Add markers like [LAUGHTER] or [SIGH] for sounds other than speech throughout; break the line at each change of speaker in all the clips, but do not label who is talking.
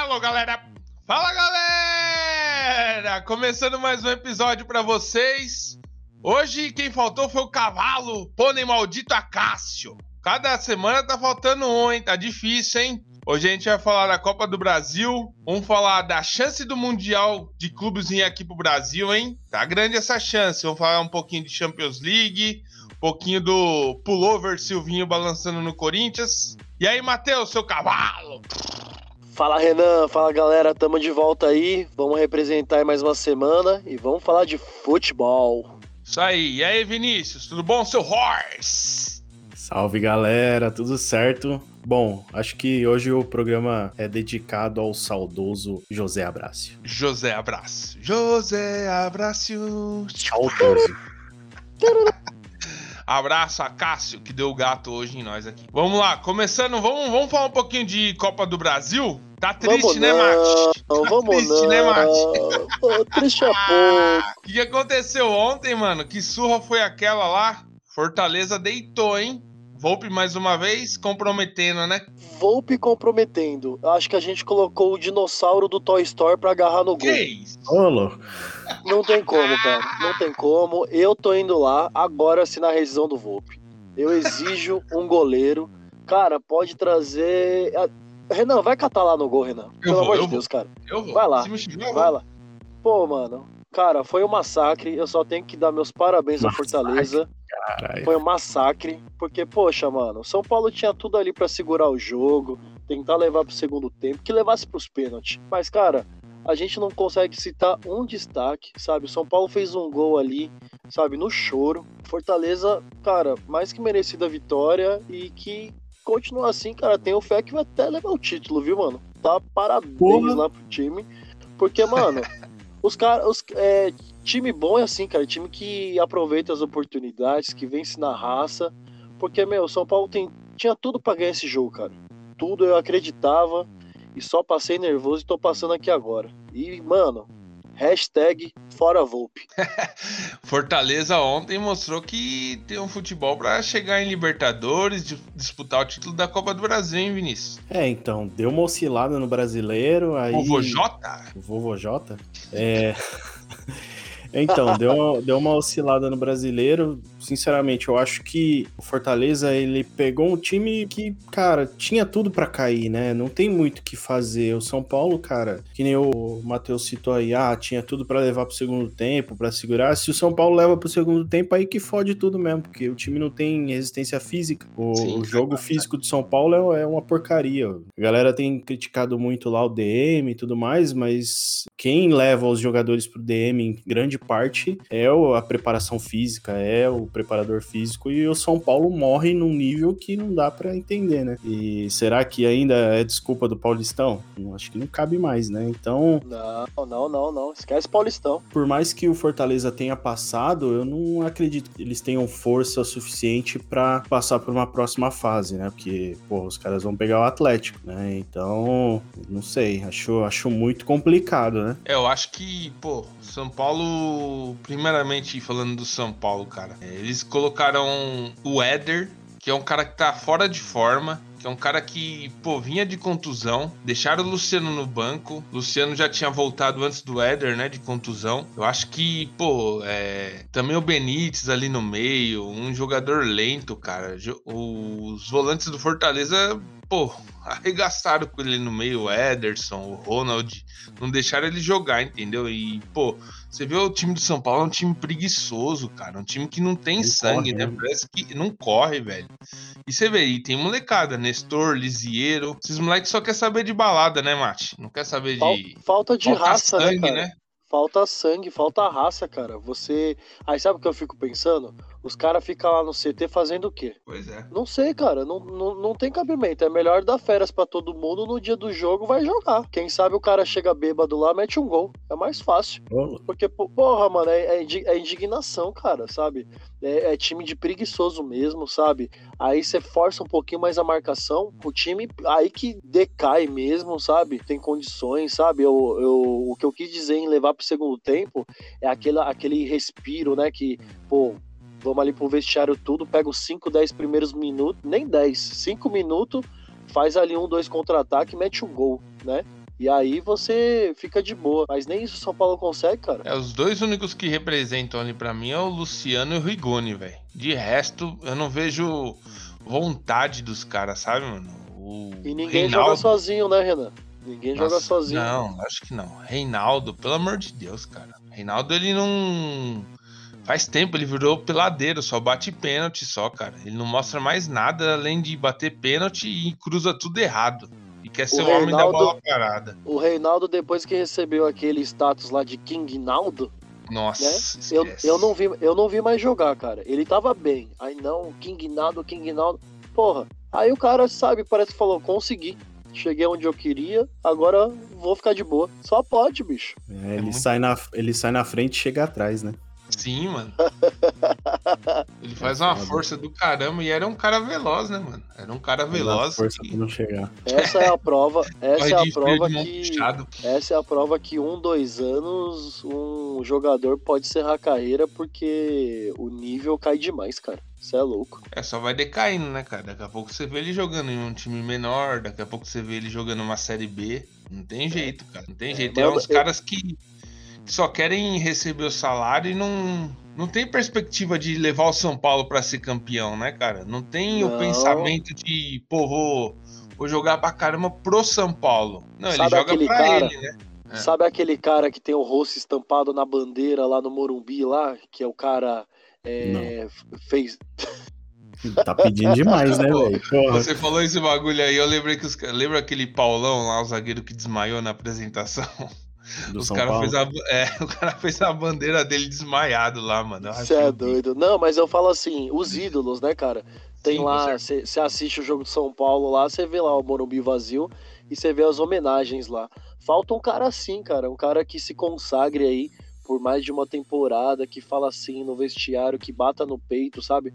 Alô, galera! Fala, galera! Começando mais um episódio pra vocês. Hoje quem faltou foi o cavalo, pônei maldito Acácio. Cada semana tá faltando um, hein? Tá difícil, hein? Hoje a gente vai falar da Copa do Brasil, vamos falar da chance do Mundial de clubes vir aqui pro Brasil, hein? Tá grande essa chance. Vamos falar um pouquinho de Champions League, pouquinho do pullover Silvinho balançando no Corinthians. E aí, Matheus, seu cavalo?
Fala Renan, fala galera, tamo de volta aí. Vamos representar aí mais uma semana e vamos falar de futebol.
Isso aí. E aí, Vinícius, tudo bom, seu horse?
Salve galera, tudo certo? Bom, acho que hoje o programa é dedicado ao saudoso José Abrácio.
José Abraço. José Abraço.
Saudoso. [LAUGHS]
Abraço a Cássio, que deu o gato hoje em nós aqui. Vamos lá, começando, vamos, vamos falar um pouquinho de Copa do Brasil? Tá triste,
vamos
né,
não,
Mate? Tá
vamos
triste,
não.
né, Mate?
Pô, triste é pouco.
Ah, O que aconteceu ontem, mano? Que surra foi aquela lá? Fortaleza deitou, hein? Volpe mais uma vez, comprometendo, né?
Volpe comprometendo. Acho que a gente colocou o dinossauro do Toy Story pra agarrar no
Que
gol.
isso?
Ô, louco.
Não tem como, cara. Não tem como. Eu tô indo lá agora assinar a rescisão do Volpe. Eu exijo um goleiro. Cara, pode trazer. Renan, vai catar lá no gol, Renan. Pelo
vou,
amor
eu
de Deus, cara.
Eu vou.
Vai lá,
eu vou.
Vai lá. Pô, mano. Cara, foi um massacre. Eu só tenho que dar meus parabéns à
Massacre.
Fortaleza.
Caralho.
Foi um massacre. Porque, poxa, mano, o São Paulo tinha tudo ali pra segurar o jogo, tentar levar pro segundo tempo, que levasse pros pênaltis. Mas, cara, a gente não consegue citar um destaque, sabe? O São Paulo fez um gol ali, sabe, no choro. Fortaleza, cara, mais que merecida a vitória e que continua assim, cara. Tenho fé que vai até levar o título, viu, mano? Tá parabéns
Porra.
lá pro time. Porque, mano, [LAUGHS] os caras. Os, é, time bom é assim, cara. Time que aproveita as oportunidades, que vence na raça. Porque, meu, o São Paulo tem, tinha tudo pra ganhar esse jogo, cara. Tudo eu acreditava. E só passei nervoso e tô passando aqui agora. E, mano, hashtag fora Volpe. [LAUGHS]
Fortaleza ontem mostrou que tem um futebol pra chegar em Libertadores, de- disputar o título da Copa do Brasil, hein, Vinícius?
É, então, deu uma oscilada no brasileiro, aí...
O Jota?
Vovô Jota? É... [LAUGHS] Então, deu, deu uma oscilada no brasileiro. Sinceramente, eu acho que o Fortaleza ele pegou um time que, cara, tinha tudo pra cair, né? Não tem muito o que fazer. O São Paulo, cara, que nem o Matheus citou aí, ah, tinha tudo pra levar pro segundo tempo, pra segurar. Se o São Paulo leva pro segundo tempo, aí que fode tudo mesmo, porque o time não tem resistência física. O,
Sim,
o jogo físico do São Paulo é, é uma porcaria. A galera tem criticado muito lá o DM e tudo mais, mas quem leva os jogadores pro DM em grande parte é o- a preparação física, é o preparador físico e o São Paulo morre num nível que não dá pra entender, né? E será que ainda é desculpa do Paulistão? Acho que não cabe mais, né? Então,
Não, não, não, não. Esquece Paulistão.
por mais que o Fortaleza tenha passado, eu não acredito que eles tenham força suficiente pra passar por uma próxima fase, né? Porque, pô, os caras vão pegar o Atlético, né? Então, não sei, acho, acho muito complicado, né?
É, eu acho que, pô, São Paulo, primeiramente falando do São Paulo, cara, é, eles colocaram o Éder, que é um cara que tá fora de forma, que é um cara que, pô, vinha de contusão, deixaram o Luciano no banco, Luciano já tinha voltado antes do Éder, né, de contusão. Eu acho que, pô, é, também o Benítez ali no meio, um jogador lento, cara. Os volantes do Fortaleza, pô, arregaçaram com ele no meio, o Ederson, o Ronald, não deixaram ele jogar, entendeu? E, pô, você vê o time do São Paulo é um time preguiçoso, cara. Um time que não tem
Não
sangue,
corre,
né?
né?
Parece que não corre, velho. E você vê, e tem molecada, Nestor, Lisieiro. Esses moleques só quer saber de balada, né, Mate? Não quer saber de.
Falta de
falta
raça,
sangue,
né, cara? Falta sangue, falta raça, cara. Você. Aí sabe o que eu fico pensando? Os caras ficam lá no CT fazendo o quê?
Pois é.
Não sei, cara. Não, não, não tem cabimento. É melhor dar férias pra todo mundo. No dia do jogo vai jogar. Quem sabe o cara chega bêbado lá, mete um gol. É mais fácil. Porque, porra, mano, é, é é indignação, cara, sabe? É, é time de preguiçoso mesmo, sabe? Aí você força um pouquinho mais a marcação, o time aí que decai mesmo, sabe? Tem condições, sabe? Eu, eu, o que eu quis dizer em levar pro segundo tempo é aquele, aquele respiro, né? Que, pô, vamos ali pro vestiário tudo, pega os 5, 10 primeiros minutos, nem 10, 5 minutos, faz ali um, dois contra-ataque, mete o um gol, né? E aí você fica de boa. Mas nem isso o São Paulo consegue, cara.
É, os dois únicos que representam ali para mim é o Luciano e o Rigoni, velho. De resto, eu não vejo vontade dos caras, sabe, mano?
O e ninguém Reinaldo... joga sozinho, né, Renan? Ninguém Nossa, joga sozinho.
Não, acho que não. Reinaldo, pelo amor de Deus, cara. Reinaldo, ele não. Faz tempo, ele virou peladeiro, só bate pênalti só, cara. Ele não mostra mais nada além de bater pênalti e cruza tudo errado. E quer ser o, o homem da bola parada.
O Reinaldo, depois que recebeu aquele status lá de King Naldo,
nossa,
né? eu, eu, não vi, eu não vi mais jogar, cara. Ele tava bem. Aí não, King Naldo, King Naldo. Porra. Aí o cara, sabe, parece que falou, consegui. Cheguei onde eu queria, agora vou ficar de boa. Só pode, bicho.
É, ele, é muito... sai na, ele sai na frente e chega atrás, né?
Sim, mano. [LAUGHS] Ele faz uma força do caramba e era um cara veloz, né, mano? Era um cara veloz.
Força que... não chegar.
Essa é a prova. Essa é a prova que. Essa é a prova que um, dois anos um jogador pode encerrar a carreira porque o nível cai demais, cara. Isso é louco.
É, só vai decaindo, né, cara? Daqui a pouco você vê ele jogando em um time menor, daqui a pouco você vê ele jogando uma série B. Não tem jeito, cara. Não tem é, jeito. Tem uns eu... caras que só querem receber o salário e não, não tem perspectiva de levar o São Paulo para ser campeão, né, cara? Não tem não. o pensamento de, pô, vou, vou jogar pra caramba pro São Paulo. Não, Sabe ele joga pra cara, ele, né?
É. Sabe aquele cara que tem o rosto estampado na bandeira lá no Morumbi, lá? Que é o cara. É, fez.
Tá pedindo demais, né, [LAUGHS] velho?
Você falou esse bagulho aí, eu lembrei que os Lembra aquele Paulão lá, o zagueiro que desmaiou na apresentação? [LAUGHS] Do Os cara fez a, [LAUGHS] é, o cara fez a bandeira dele desmaiado lá, mano.
Você é doido. Não, mas eu falo assim, os ídolos, né, cara? Tem Sim, lá, você assiste o jogo de São Paulo lá, você vê lá o Morumbi vazio e você vê as homenagens lá. Falta um cara assim, cara, um cara que se consagre aí por mais de uma temporada, que fala assim no vestiário, que bata no peito, sabe?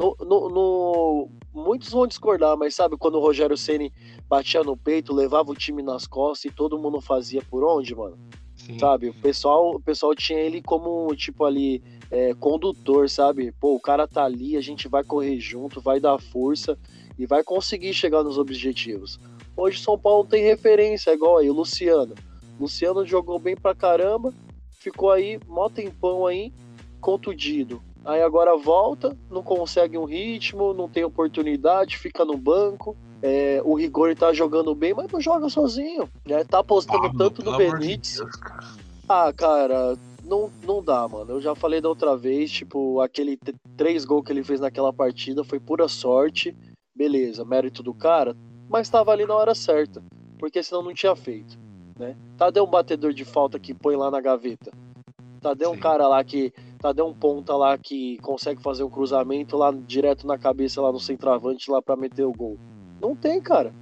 No, no, no, muitos vão discordar, mas sabe quando o Rogério Ceni batia no peito, levava o time nas costas e todo mundo fazia por onde, mano? Sim. Sabe? O pessoal, o pessoal tinha ele como tipo ali é, condutor, sabe? Pô, o cara tá ali, a gente vai correr junto, vai dar força e vai conseguir chegar nos objetivos. Hoje São Paulo tem referência, igual aí o Luciano. Luciano jogou bem pra caramba, ficou aí mó tempão aí, contundido. Aí agora volta, não consegue um ritmo, não tem oportunidade, fica no banco. É, o Rigor tá jogando bem, mas não joga sozinho. Né? Tá apostando Pablo, tanto no Benítez. De Deus, cara. Ah, cara, não, não dá, mano. Eu já falei da outra vez, tipo, aquele três gols que ele fez naquela partida foi pura sorte. Beleza, mérito do cara, mas tava ali na hora certa. Porque senão não tinha feito. Né? Tadeu um batedor de falta que põe lá na gaveta. Tadeu um cara lá que Tadeu um ponta lá que consegue fazer um cruzamento lá direto na cabeça lá no centroavante lá para meter o gol. Não tem, cara.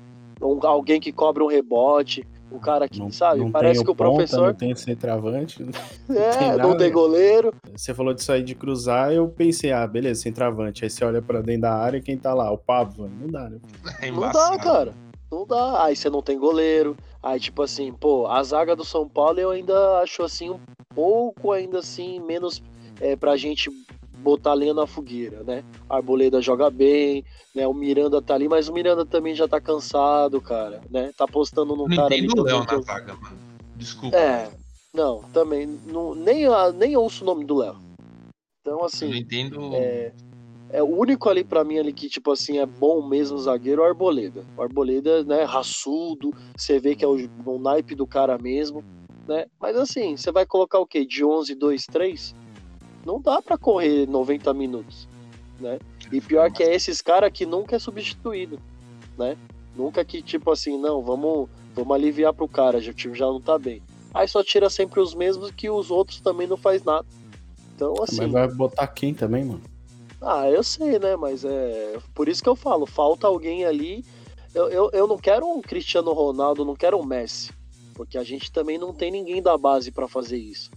Um, alguém que cobre um rebote, um cara que, não, sabe, não parece que o, ponta, professor.
Não tem centroavante. [LAUGHS]
Não é, tem não tem goleiro.
Você falou disso aí de cruzar, eu pensei, ah, beleza, centroavante. Aí você olha para dentro da área quem tá lá? O Pablo. Não dá, né?
É não dá, cara. Não dá. Aí você não tem goleiro. Aí, tipo assim, pô, a zaga do São Paulo eu ainda acho assim um pouco, ainda assim, menos é, pra gente botar lenha na fogueira, né? A Arboleda joga bem, né? O Miranda tá ali, mas o Miranda também já tá cansado, cara, né? Tá postando num não cara ali
também. Léo na zaga, mano. Desculpa.
É, não, também, não, nem, nem ouço o nome do Léo. Então, assim. Eu
não entendo.
É, é o único ali para mim ali que, tipo assim, é bom mesmo zagueiro, é o Arboleda. O Arboleda, né, raçudo, você vê que é o, o naipe do cara mesmo, né? Mas assim, você vai colocar o quê? De 11, 2, 3? Não dá para correr 90 minutos, né? E pior que é esses caras que nunca é substituído, né? Nunca que, tipo assim, não, vamos, vamos aliviar pro cara, já, o time já não tá bem. Aí só tira sempre os mesmos que os outros também não faz nada. Então, assim.
Mas vai botar quem também, mano?
Ah, eu sei, né? Mas é. Por isso que eu falo, falta alguém ali. Eu, eu, eu não quero um Cristiano Ronaldo, não quero um Messi. Porque a gente também não tem ninguém da base para fazer isso.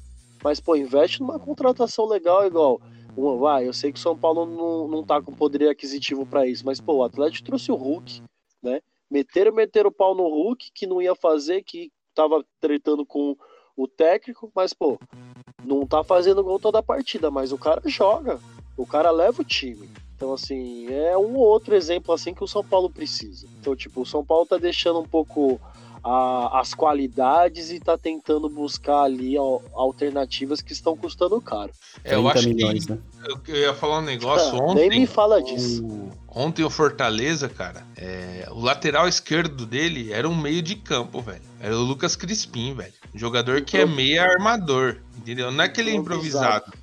Mas, pô, investe numa contratação legal, igual. Vai, eu sei que o São Paulo não, não tá com poder aquisitivo para isso, mas, pô, o Atlético trouxe o Hulk, né? Meteram, meteram o pau no Hulk, que não ia fazer, que tava tretando com o técnico, mas, pô, não tá fazendo gol toda a partida, mas o cara joga, O cara leva o time. Então, assim, é um outro exemplo assim que o São Paulo precisa. Então, tipo, o São Paulo tá deixando um pouco a, as qualidades e tá tentando buscar ali ó, alternativas que estão custando caro.
É, eu acho milhões, que né? eu, eu, ia falar um negócio ah,
ontem. Nem me fala disso.
O, ontem o Fortaleza, cara, é, o lateral esquerdo dele era um meio de campo, velho. Era o Lucas Crispim, velho. Jogador que é meia armador, entendeu? Não é que ele é improvisado.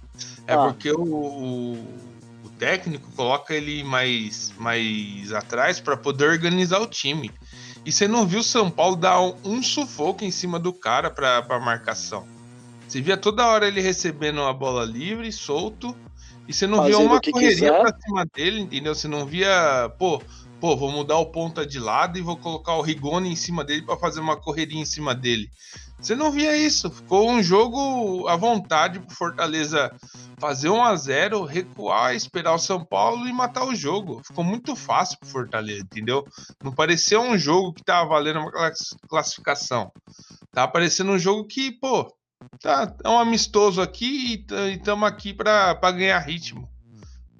É ah. porque o, o técnico coloca ele mais, mais atrás para poder organizar o time. E você não viu o São Paulo dar um, sufoco em cima do cara para marcação. Você via toda hora ele recebendo a bola livre, solto, e você não Fazendo via uma correria quiser. pra cima dele, entendeu? Você não via, pô, pô, vou mudar o ponta de lado e vou colocar o Rigoni em cima dele para fazer uma correria em cima dele. Você não via isso. Ficou um jogo à vontade pro Fortaleza fazer 1 a 0 recuar, esperar o São Paulo e matar o jogo. Ficou muito fácil pro Fortaleza, entendeu? Não parecia um jogo que tava valendo uma classificação. Tá parecendo um jogo que, pô, tá é um amistoso aqui e estamos aqui para ganhar ritmo.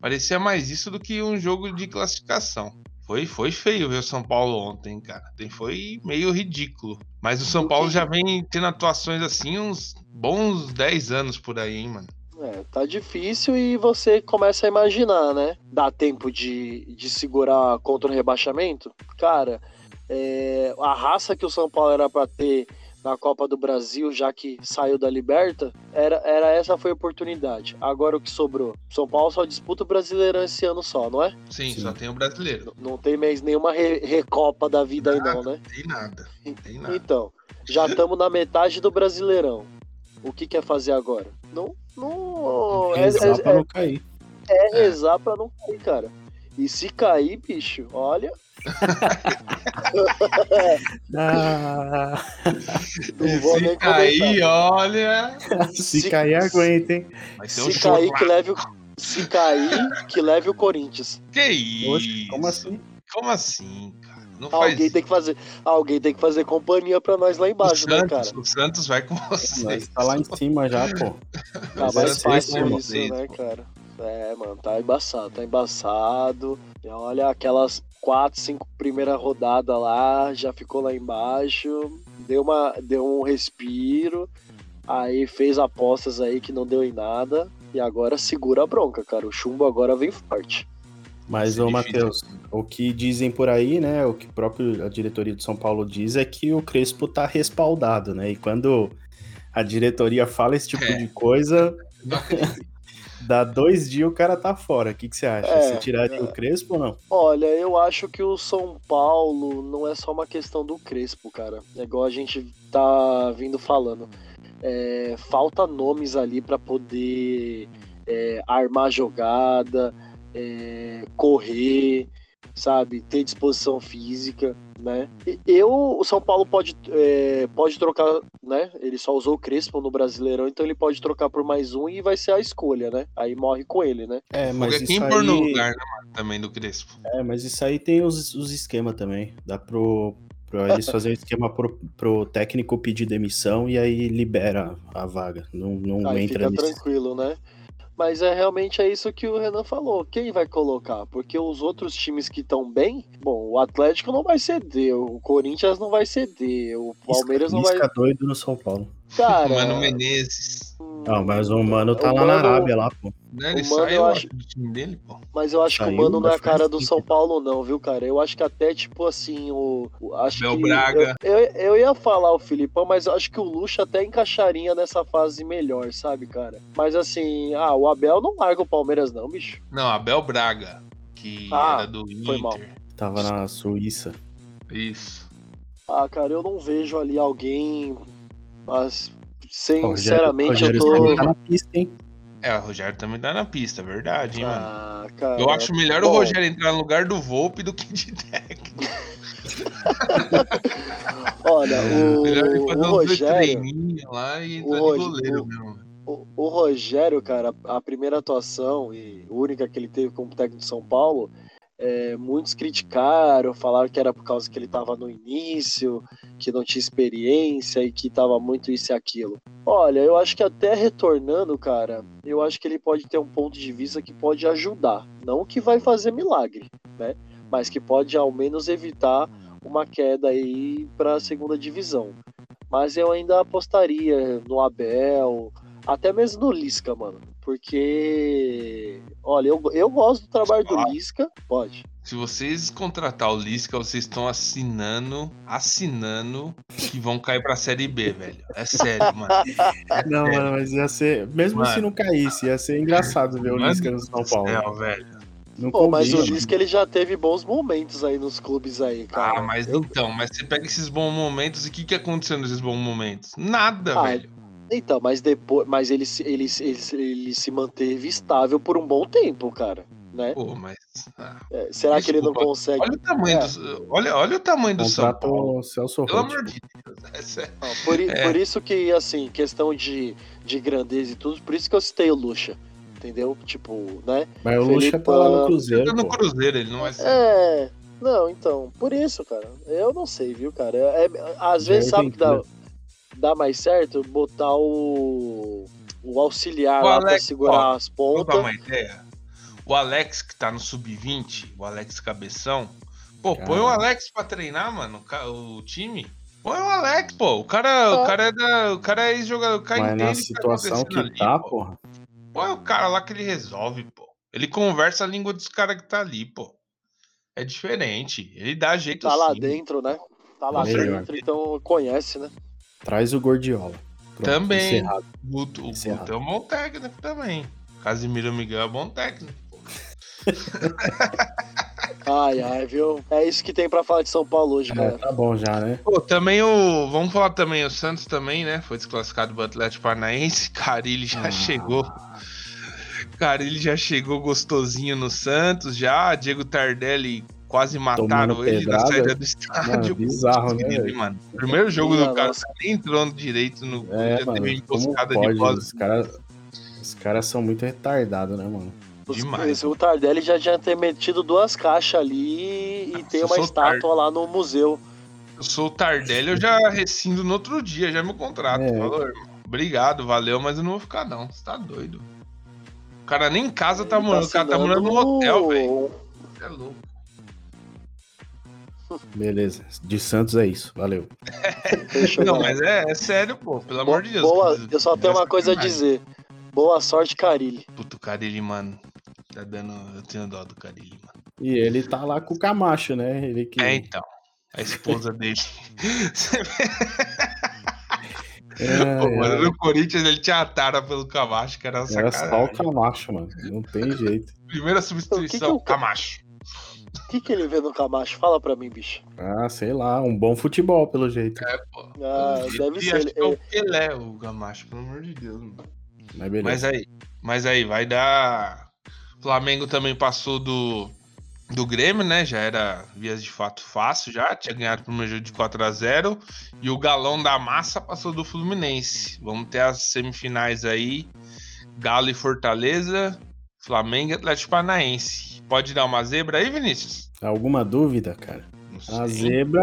Parecia mais isso do que um jogo de classificação. Foi, foi feio ver o São Paulo ontem, cara. Foi meio ridículo. Mas o São Paulo já vem tendo atuações assim uns bons 10 anos por aí, hein, mano.
É, tá difícil e você começa a imaginar, né? Dá tempo de, de segurar contra o rebaixamento? Cara, é, a raça que o São Paulo era para ter na Copa do Brasil, já que saiu da Liberta, era, era essa foi a oportunidade. Agora o que sobrou? São Paulo só disputa o Brasileirão esse ano só, não é?
Sim, Sim. só tem o Brasileiro.
Não, não tem mais nenhuma re, recopa da vida
nada,
aí não, né?
Tem nada. Tem nada.
Então, já estamos na metade do Brasileirão. O que quer fazer agora? Não, não
é, rezar é, pra é, não cair.
É rezar é. pra não cair, cara. E se cair, bicho, olha,
ah. [LAUGHS]
se cair, olha.
Se, se cair, aguenta, hein?
Se um cair, que leve o. Se cair, que leve o Corinthians.
Que isso? Oxe,
como assim?
Como assim, cara?
Não alguém faz... tem que fazer, alguém tem que fazer companhia pra nós lá embaixo,
o né,
Santos,
cara? O Santos vai com você.
Nós tá lá em cima já, pô.
Tá mais fácil isso, né, cara? É, mano, tá embaçado, tá embaçado. E olha aquelas quatro, cinco primeira rodada lá, já ficou lá embaixo, deu, uma, deu um respiro, aí fez apostas aí que não deu em nada, e agora segura a bronca, cara. O chumbo agora vem forte.
Mas, ô Matheus, o que dizem por aí, né? O que próprio a diretoria de São Paulo diz é que o Crespo tá respaldado, né? E quando a diretoria fala esse tipo é. de coisa, Dá dois dias o cara tá fora. O que, que você acha? É, você tiraria é. o Crespo ou não?
Olha, eu acho que o São Paulo não é só uma questão do Crespo, cara. É igual a gente tá vindo falando. É, falta nomes ali para poder é, armar jogada, é, correr, sabe? Ter disposição física né? Eu, o São Paulo pode, é, pode trocar, né? Ele só usou o Crespo no Brasileirão, então ele pode trocar por mais um e vai ser a escolha, né? Aí morre com ele, né?
É, mas
Porque quem aí... no lugar, né, também do Crespo.
É, mas isso aí tem os, os esquemas também. Dá pro, Pra eles [LAUGHS] fazerem o esquema pro, pro técnico pedir demissão e aí libera a vaga. Não, não
aí
entra
fica tranquilo, né? Mas é realmente é isso que o Renan falou. Quem vai colocar? Porque os outros times que estão bem, bom, o Atlético não vai ceder, o Corinthians não vai ceder, o Palmeiras
Isca,
não vai.
Isca doido no São Paulo.
Cara,
Mano Menezes.
Não, mas o Mano tá o lá Mano, na Arábia, lá, pô.
Né, ele o Mano, saiu acho... do time dele, pô.
Mas eu acho saiu, que o Mano não é a cara do São Paulo, não, viu, cara? Eu acho que até, tipo assim, o. Acho
Bel
que
Braga.
Eu, eu, eu, ia falar o Filipão, mas eu acho que o Lucha até encaixaria nessa fase melhor, sabe, cara? Mas assim, ah, o Abel não larga o Palmeiras, não, bicho.
Não, Abel Braga, que ah, era do Inter. Mal.
Tava na Suíça.
Isso.
Ah, cara, eu não vejo ali alguém. Mas Sinceramente, Rogério, eu tô.
Tá na pista, hein?
É, o Rogério também tá na pista, é verdade, hein,
ah,
mano.
Cara,
eu acho melhor bom. o Rogério entrar no lugar do Volpe do que de [LAUGHS] técnico.
Olha, o,
o
Rogério.
Lá e o, goleiro,
o, o, Rogério, cara, a primeira atuação e única que ele teve como técnico de São Paulo, é, muitos criticaram, falaram que era por causa que ele estava no início, que não tinha experiência e que estava muito isso e aquilo. Olha, eu acho que até retornando, cara, eu acho que ele pode ter um ponto de vista que pode ajudar. Não que vai fazer milagre, né? Mas que pode ao menos evitar uma queda aí para a segunda divisão. Mas eu ainda apostaria no Abel, até mesmo no Lisca, mano. Porque, olha, eu, eu gosto do trabalho do Lisca. Pode.
Se vocês contratar o Lisca, vocês estão assinando, assinando que vão cair pra Série B, velho. É sério, mano. É [LAUGHS]
não,
sério.
mano, mas ia ser. Mesmo
Mano.
se não caísse, ia ser engraçado ver o
Mano
Lisca no São Paulo.
Céu, velho.
Não
Pô, mas o. Lisca ele já teve bons momentos aí nos clubes aí, cara.
Ah, mas
Eu-
então, mas você pega esses bons momentos e o que, que aconteceu nesses bons momentos? Nada,
Ah,
velho.
Então, mas depois, mas ele, se- ele, se- ele, ele se manteve estável por um bom tempo, cara, né?
Pô, mas. ah,
É, será que ele não
Desculpa.
consegue?
olha o tamanho
É.
do. Olha, olha o tamanho do São Paulo.
o Celso
Pelo amor de Deus. É.
Não, por,
É.
por isso que, assim, questão de, de grandeza e tudo, por isso que eu citei o Lucha, entendeu? Tipo, né?
Mas o Lucha tá lá no Cruzeiro.
Tá no
pô.
Cruzeiro, ele não vai ser.
É. Não, então, por isso, cara. Eu não sei, viu, cara? É, é- às vezes, sabe que dá,
aventura.
Dá mais certo botar o, o auxiliar
O
lá pra
Alex,
segurar
ó,
as
Vou dar
pontas.
uma ideia. O Alex que tá no sub-20, o Alex Cabeção. Pô,
Cara.
põe o Alex pra treinar, mano, o time. Põe o Alex, pô. O cara, o
É.
cara é da, o cara é ex-jogador, o cara
Mas na
tá
situação que
ali,
tá,
pô.
porra.
Põe o cara lá que ele resolve, pô. Ele conversa a língua dos caras que tá ali, pô. É diferente. Ele dá jeito
Tá lá
sim.
dentro, né? Tá lá
Melhor.
dentro, então conhece, né?
Traz o Gordiola. Pronto,
Também.
encerrado.
O Guto, o
Encerrado.
Guto é um bom técnico também. Casimiro Miguel é bom técnico. [LAUGHS]
Ai, ai, viu? É isso que tem pra falar de São Paulo hoje,
É,
galera.
tá bom já, né?
Pô, também o. Vamos falar também, o Santos também, né? Foi desclassificado do Atlético Paranaense. [LAUGHS] Carilli já
Ah.
chegou. Carilli já chegou gostosinho no Santos, já. Diego Tardelli quase mataram
Tomando
ele na
pedrada.
saída do estádio.
Mano, bizarro, né, velho?
mano. Primeiro jogo do cara,
nossa.
nem entrou direito no
É,
já
mano,
teve emboscada de
pode?
bola.
Os caras os caras são muito retardados, né, mano?
Demais.
esse- O Tardelli já tinha ter metido duas caixas ali e tem
eu
uma estátua lá no museu.
Eu sou o Tardelli, eu já rescindo no outro dia, já meu contrato.
É.
Falou, irmão. Obrigado, valeu, mas eu não vou ficar, não. Você tá doido. O cara nem em casa tá
Ele
morando, o cara tá morando no hotel, velho. É louco.
Beleza. De Santos é isso. Valeu.
Não, mas é, é sério, pô, pelo amor de Deus.
boa, eu só tenho uma coisa a dizer. Boa sorte, Carilli.
Puto, o Carilli, mano. Tá dando. Eu tenho dó do Carilli, mano.
E ele tá lá com o Camacho, né? Ele que.
É, então. A esposa dele.
É,
Pô, mano,
é.
no Corinthians ele tinha a tara pelo Camacho, que era
Era só o. Camacho, mano. Não tem jeito.
Primeira
O que que
substituição,
o Ca-
Camacho.
O que, que ele vê no Camacho? Fala pra mim, bicho.
Ah, sei lá, um bom futebol, pelo jeito.
É, pô.
Ah, deve
acho
ser.
que é o
Ele,
Pelé, o Camacho, pelo amor de Deus, mano.
Mas beleza.
Mas aí, mas aí, vai dar. Flamengo também passou do, do Grêmio, né? Já era vias de fato fácil, já. Tinha ganhado o primeiro jogo de 4 a 0 E o galão da massa passou do Fluminense. Vamos ter as semifinais aí: Galo e Fortaleza, Flamengo e Atlético Paranaense. Pode dar uma zebra aí, Vinícius?
Alguma dúvida, cara?
Não
A zebra.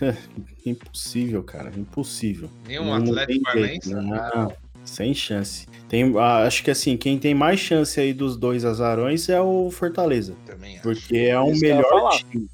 [LAUGHS] Impossível, cara. Impossível.
Nenhum
Não- não
Atlético Paranaense.
né? Não, sem chance. Tem, ah, acho que assim, quem tem mais chance aí dos dois azarões é o Fortaleza.
Também acho.
Porque é o
ia
melhor time.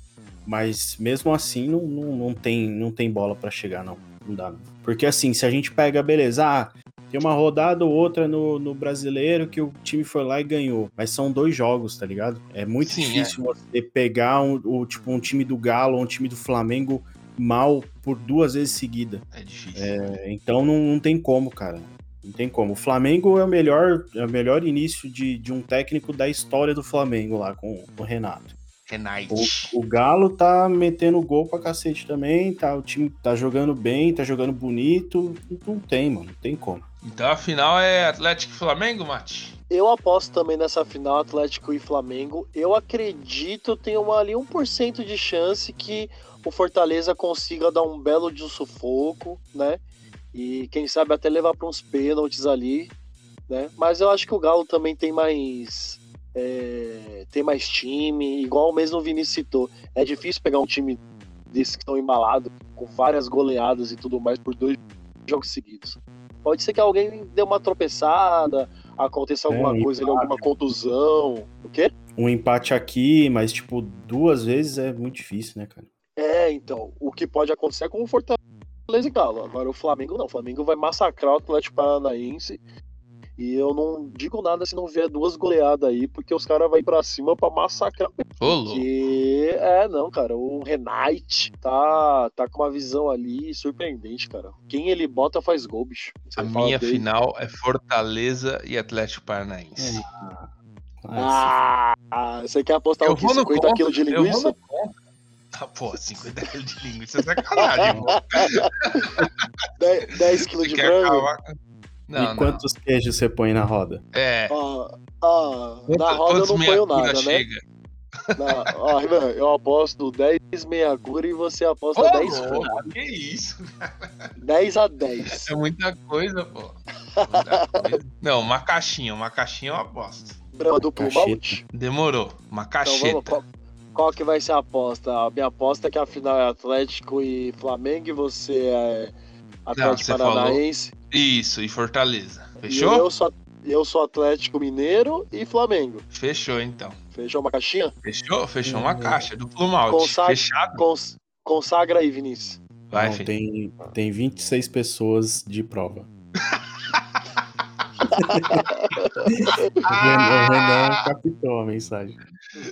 Mas mesmo assim, não, não, não, tem, não tem bola pra chegar, não. Não dá. não. Porque assim, se a gente pega, beleza, ah, tem uma rodada ou outra no, no brasileiro que o time foi lá e ganhou. Mas são dois jogos, tá ligado? É muito
Sim,
difícil você pegar um, o, tipo, um time do Galo ou um time do Flamengo mal por duas vezes seguida.
É difícil.
É, então não, não tem como, cara. Não tem como. O Flamengo é o melhor, é o melhor início de, de um técnico da história do Flamengo lá com o Renato.
Renate.
O, o Galo tá metendo gol pra cacete também, tá, o time tá jogando bem, tá jogando bonito. Não tem, mano, não tem como.
Então a final é Atlético e Flamengo, Mate?
eu aposto também nessa final Atlético e Flamengo. Eu acredito, tem uma, ali 1% de chance que o Fortaleza consiga dar um belo de um sufoco, né? E quem sabe até levar para uns pênaltis ali, né? Mas eu acho que o Galo também tem mais é, tem mais time, igual mesmo o Vinícius citou. É difícil pegar um time desses que estão embalados, com várias goleadas e tudo mais por dois jogos seguidos. Pode ser que alguém dê uma tropeçada, aconteça
É,
alguma
um
coisa, alguma contusão. O quê?
Um empate aqui, mas, tipo, duas vezes é muito difícil, né, cara?
É, então, o que pode acontecer é com o Fortaleza e Galo. Agora o Flamengo não. O Flamengo vai massacrar o Atlético Paranaense. E eu não digo nada se não vier duas goleadas aí, porque os caras vão pra cima pra massacrar.
Ô.
Porque, é, não, cara, o Renate tá, tá com uma visão ali surpreendente, cara. Quem ele bota faz gol, bicho. Você
A minha
dele.
final é Fortaleza e Atlético Paranaense.
Ah,
Ah, você quer apostar
Eu
o quê?
vou no
50
contra,
quilos de linguiça?
Ah, pô, 50 quilos de linguiça é sacanagem, pô.
10, 10 quilos de
acabar com... Não,
e quantos queijos você põe na roda?
É.
Ah, ah,
Quanto-
na roda eu não ponho
cura
nada, né?
chega?
Na, ó, Renan, eu aposto 10 meia cura e você aposta
Ô,
10 frango.
louco, que isso?
10 a 10.
É muita coisa, pô. Muita [LAUGHS] coisa. Não, uma caixinha, uma caixinha eu aposto.
Brama duplo
Cacheta.
malte.
Demorou. Uma
Então
cacheta.
vamos, qual, qual que vai ser a aposta? A minha aposta é que a final é Atlético e Flamengo e você é Atlético
você
Paranaense.
Isso, e Fortaleza.
E
Fechou?
eu sou, eu sou Atlético Mineiro e Flamengo.
Fechou, então.
Fechou uma caixinha?
Fechou? Fechou uma
Hum.
caixa. Duplo malte.
Consa-
Fechado?
Cons- consagra aí, Vinícius.
Vai,
Não,
filho.
tem, tem 26 pessoas de prova. [LAUGHS] O Renan- o Renan captou a mensagem.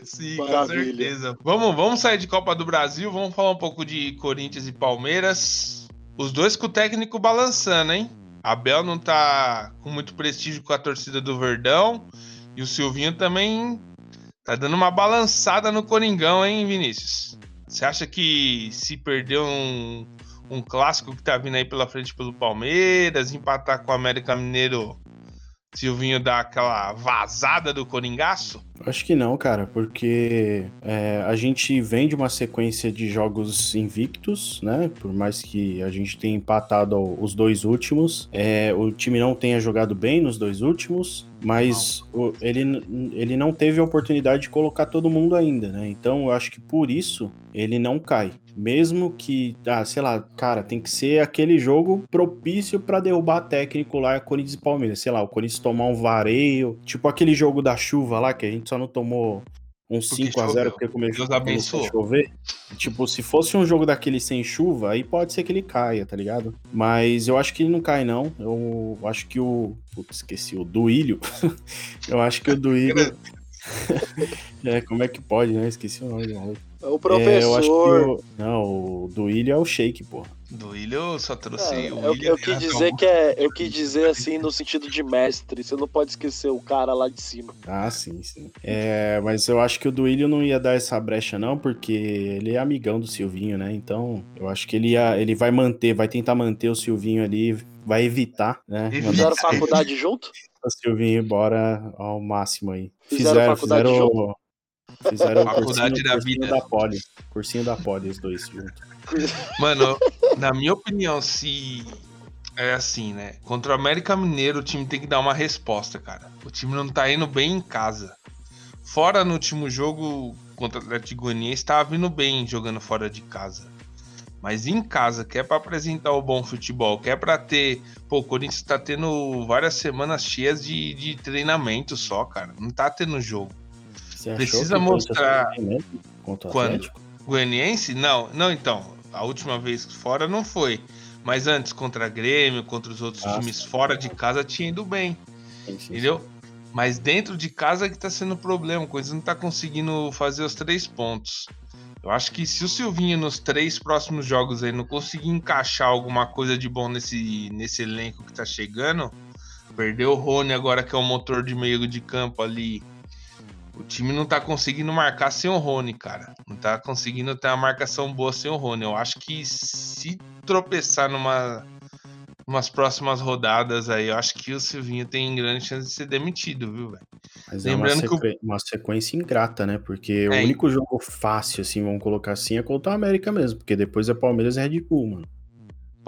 Sim,
Maravilha.
com certeza. Vamos, vamos sair de Copa do Brasil, vamos falar um pouco de Corinthians e Palmeiras. Os dois com o técnico balançando, hein? Abel não tá com muito prestígio com a torcida do Verdão. E o Silvinho também tá dando uma balançada no Coringão, hein, Vinícius? Você acha que se perder um, um clássico que tá vindo aí pela frente pelo Palmeiras, empatar com o América Mineiro, Silvinho dá aquela vazada do Coringaço?
Acho que não, cara, porque é, a gente vem de uma sequência de jogos invictos, né? Por mais que a gente tenha empatado os dois últimos, é, o time não tenha jogado bem nos dois últimos, mas o- ele, ele não teve a oportunidade de colocar todo mundo ainda, né? Então eu acho que por isso ele não cai. Mesmo que, ah, sei lá, cara, tem que ser aquele jogo propício pra derrubar técnico lá, Corinthians e Palmeiras. Sei lá, o Corinthians tomar um vareio, tipo aquele jogo da chuva lá, que a gente só não tomou um
Porque
5 a 0
choveu.
porque começou, a chover. Tipo, se fosse um jogo daquele sem chuva, aí pode ser que ele caia, tá ligado? Mas eu acho que ele não cai, não. Eu acho que o. Putz, esqueci, o Duílio. [LAUGHS] eu acho que o Duílio. [LAUGHS] é, como é que pode, né? Esqueci o nome do maluco.
É o
É, eu acho que
professor.
o... Não, o Duílio é o Shake, pô.
Do William eu só trouxe
É,
o
eu,
William.
eu quis dizer que é. Eu quis dizer assim no sentido de mestre. Você não pode esquecer o cara lá de cima.
Ah, sim, sim. É, mas eu acho que o Duílio não ia dar essa brecha, não, porque ele é amigão do Silvinho, né? Então, eu acho que ele, ia, ele vai manter, vai tentar manter o Silvinho ali, vai evitar, né?
Fizeram faculdade junto?
o Silvinho embora ao máximo aí.
Fizeram faculdade
fizeram, fizeram o cursinho,
da
cursinho
vida.
da Poli. Cursinho da Poli, os dois juntos.
Mano, na minha opinião, se é assim, né? Contra o América Mineiro, o time tem que dar uma resposta, cara. O time não tá indo bem em casa. Fora no último jogo contra o Atlético Goianiense, tava vindo bem jogando fora de casa. Mas em casa, que é pra apresentar o bom futebol, que é pra ter. Pô, o Corinthians tá tendo várias semanas cheias de, de treinamento só, cara. Não tá tendo jogo.
Você
Precisa mostrar-
Contra o
Quando? Goianiense? Não, não, então. A última vez fora não foi. Mas antes, contra a Grêmio, contra os outros
Ah,
times fora de casa, tinha ido bem,
Sim, sim,
entendeu? Mas dentro de casa que tá sendo o problema. O Corinthians não tá conseguindo fazer os três pontos. Eu acho que se o Silvinho nos três próximos jogos aí não conseguir encaixar alguma coisa de bom nesse, nesse elenco que tá chegando, perdeu o Rony agora que é o motor de meio de campo ali. O time não tá conseguindo marcar sem o Rony, cara. Não tá conseguindo ter uma marcação boa sem o Rony. Eu acho que se tropeçar numa umas próximas rodadas aí, eu acho que o Silvinho tem grande chance de ser demitido, viu, velho?
Mas
Lembrando
é
que
uma,
o-
sequ- uma sequência ingrata, né? Porque o
É,
único jogo fácil, assim, vamos colocar assim, é contra o América mesmo. Porque depois é Palmeiras e Red Bull, mano.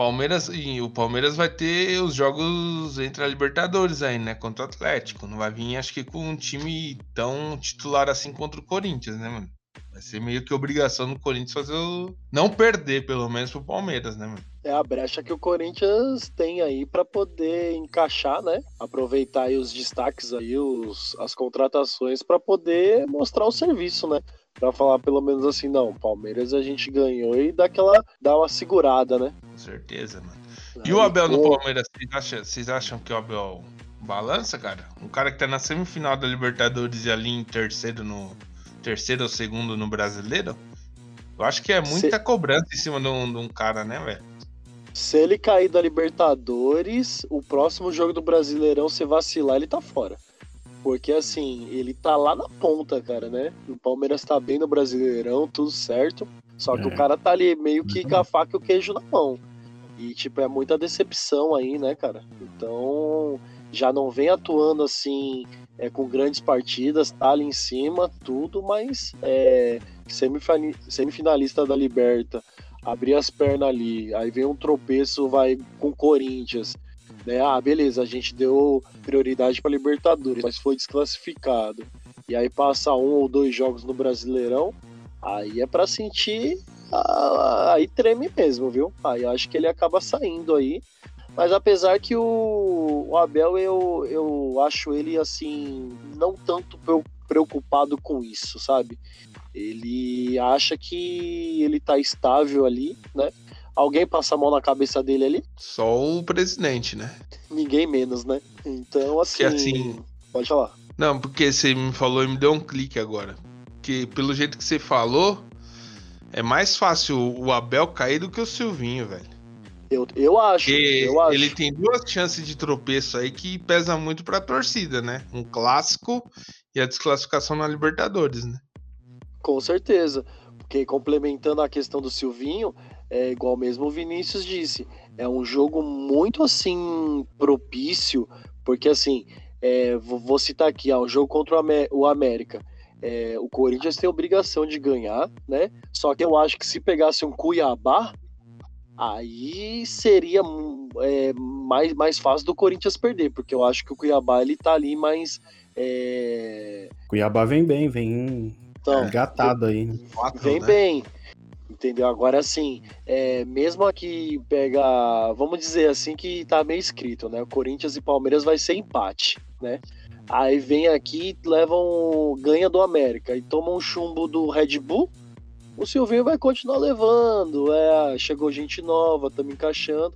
Palmeiras o Palmeiras vai ter os jogos entre a Libertadores aí, né? Contra o Atlético. Não vai vir, acho que, com um time tão titular assim contra o Corinthians, né, mano? Vai ser meio que obrigação do Corinthians fazer o. Não perder, pelo menos, pro Palmeiras, né, mano?
É a brecha que o Corinthians tem aí para poder encaixar, né? Aproveitar aí os destaques aí, os, as contratações para poder mostrar o serviço, né? Para falar pelo menos assim, não, Palmeiras a gente ganhou e dá aquela dá uma segurada, né?
Com certeza, mano. E o Abel no Palmeiras, vocês acham, vocês acham que o Abel balança, cara? Um cara que tá na semifinal da Libertadores e ali em terceiro no terceiro ou segundo no Brasileiro? Eu acho que é muita Se... cobrança em cima de um, de um cara, né, velho?
Se ele cair da Libertadores, o próximo jogo do Brasileirão, se vacilar, ele tá fora. Porque assim, ele tá lá na ponta, cara, né? O Palmeiras tá bem no Brasileirão, tudo certo. Só que é. o cara tá ali meio que com a faca e o queijo na mão. E, tipo, é muita decepção aí, né, cara? Então, já não vem atuando assim, é, com grandes partidas, tá ali em cima, tudo, mas é, semifinalista da Liberta abrir as pernas ali, aí vem um tropeço, vai com Corinthians, né? Ah, beleza, a gente deu prioridade para Libertadores, mas foi desclassificado. E aí passa um ou dois jogos no Brasileirão, aí é para sentir, aí treme mesmo, viu? Aí acho que ele acaba saindo aí. Mas apesar que o, o Abel, eu, eu acho ele assim, não tanto preocupado com isso, sabe? Ele acha que ele tá estável ali, né? Alguém passa a mão na cabeça dele ali?
Só o presidente, né?
Ninguém menos, né? Então, assim. assim... Pode falar.
Não, porque você me falou e me deu um clique agora. Que pelo jeito que você falou, é mais fácil o Abel cair do que o Silvinho, velho.
Eu, eu acho. eu acho.
Ele tem duas chances de tropeço aí que pesa muito pra torcida, né? Um clássico e a desclassificação na Libertadores, né?
Com certeza. Porque complementando a questão do Silvinho, é igual mesmo o Vinícius disse, é um jogo muito assim propício, porque assim, é, vou citar aqui, ó, um jogo contra o América. É, o Corinthians tem obrigação de ganhar, né? Só que eu acho que se pegasse um Cuiabá, aí seria é, mais, mais fácil do Corinthians perder, porque eu acho que o Cuiabá ele tá ali mais. É...
Cuiabá vem bem, vem então, engatado aí. Né?
Vem né? bem. Entendeu? Agora, assim, é, mesmo aqui pega. Vamos dizer assim que tá meio escrito, né? O Corinthians e Palmeiras vai ser empate, né? Aí vem aqui, levam. ganha do América e toma um chumbo do Red Bull. O Silvinho vai continuar levando. É, chegou gente nova, estamos encaixando.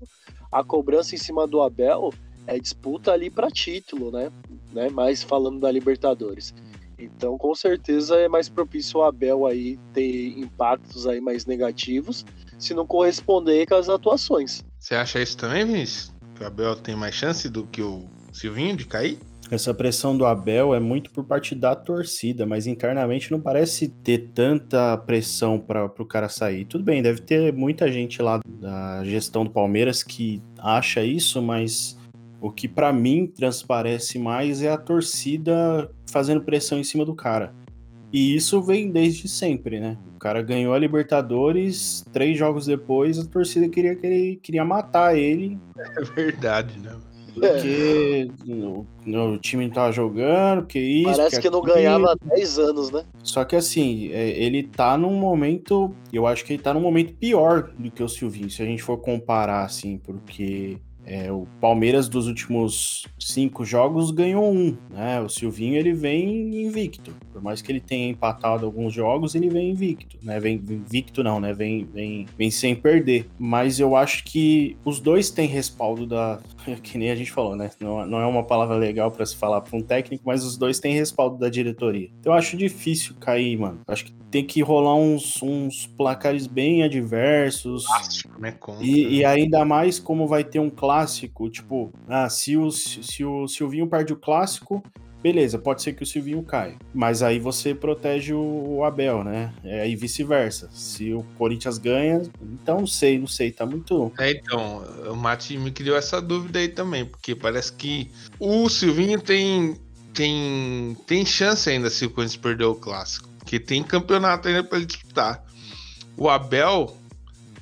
A cobrança em cima do Abel é disputa ali para título, né? né? Mais falando da Libertadores. Então, com certeza é mais propício o Abel aí ter impactos aí mais negativos, se não corresponder com as atuações.
Você acha isso também, Vinícius? Que o Abel tem mais chance do que o Silvinho de cair?
Essa pressão do Abel é muito por parte da torcida, mas internamente não parece ter tanta pressão para o cara sair. Tudo bem, deve ter muita gente lá da gestão do Palmeiras que acha isso, mas o que para mim transparece mais é a torcida fazendo pressão em cima do cara. E isso vem desde sempre, né? O cara ganhou a Libertadores, três jogos depois a torcida queria, queria, queria matar ele.
É verdade, né?
Porque no, no, time não tava jogando, que isso.
Parece que, que não ganhava há 10 anos, né?
Só que assim, é, ele tá num momento. Eu acho que ele tá num momento pior do que o Silvinho, se a gente for comparar, assim, porque é, o Palmeiras dos últimos cinco jogos ganhou um, né? O Silvinho ele vem invicto, por mais que ele tenha empatado alguns jogos, ele vem invicto, né? Vem invicto não, né? Vem, vem, vem sem perder. Mas eu acho que os dois têm respaldo da, [LAUGHS] que nem a gente falou, né? Não, não é uma palavra legal para se falar para um técnico, mas os dois têm respaldo da diretoria. Então eu acho difícil cair, mano. Eu acho que tem que rolar uns, uns placares bem adversos. Clássico, né? Contra, e, e, ainda mais como vai ter um clássico, tipo, ah, se o, se o Silvinho perde o clássico, beleza, pode ser que o Silvinho caia. Mas aí você protege o, Abel, né? É, e vice-versa. Se o Corinthians ganha, então não sei, não sei, tá muito.
É, então, o Mati me criou essa dúvida aí também, porque parece que o Silvinho tem. Tem, tem chance ainda se o Corinthians perder o clássico. Porque tem campeonato ainda para ele disputar. O Abel,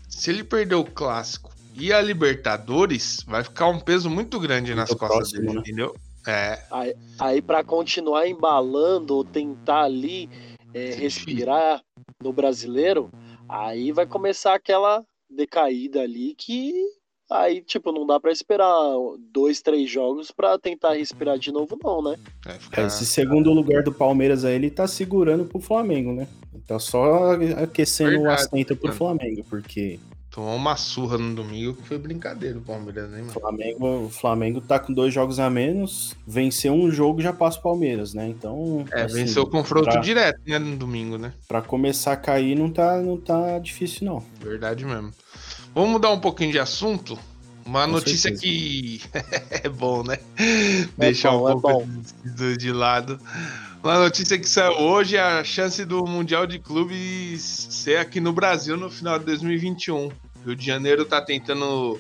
se ele perder o clássico E a Libertadores vai ficar um peso muito grande nas
Muito
costas
próximo,
dele,
né?
entendeu? É,
Aí, aí para continuar embalando ou tentar ali é, respirar no brasileiro, aí vai começar aquela decaída ali que aí, tipo, não dá pra esperar dois, três jogos pra tentar respirar de novo, não, né?
ficar...
É, esse segundo lugar do Palmeiras aí, ele tá segurando pro Flamengo, né? Tá só aquecendo o
Verdade,
assento pro. Flamengo, porque
Tomou uma surra no domingo que foi brincadeira o Palmeiras, né, mano?
Flamengo, o Flamengo tá com dois jogos a menos, venceu um jogo já passa o Palmeiras, né? Então,
É,
assim,
venceu o confronto
pra,
direto, né, no domingo, né?
pra começar a cair não tá, não tá difícil, não.
Verdade mesmo. Vamos mudar um pouquinho de assunto? Uma
Com
notícia
certeza.
que [LAUGHS] é bom, né? Deixar
bom,
um
é
pouco de, de lado. Uma notícia que saiu hoje é a chance do Mundial de Clubes ser aqui no Brasil no final de 2021. Rio de Janeiro tá tentando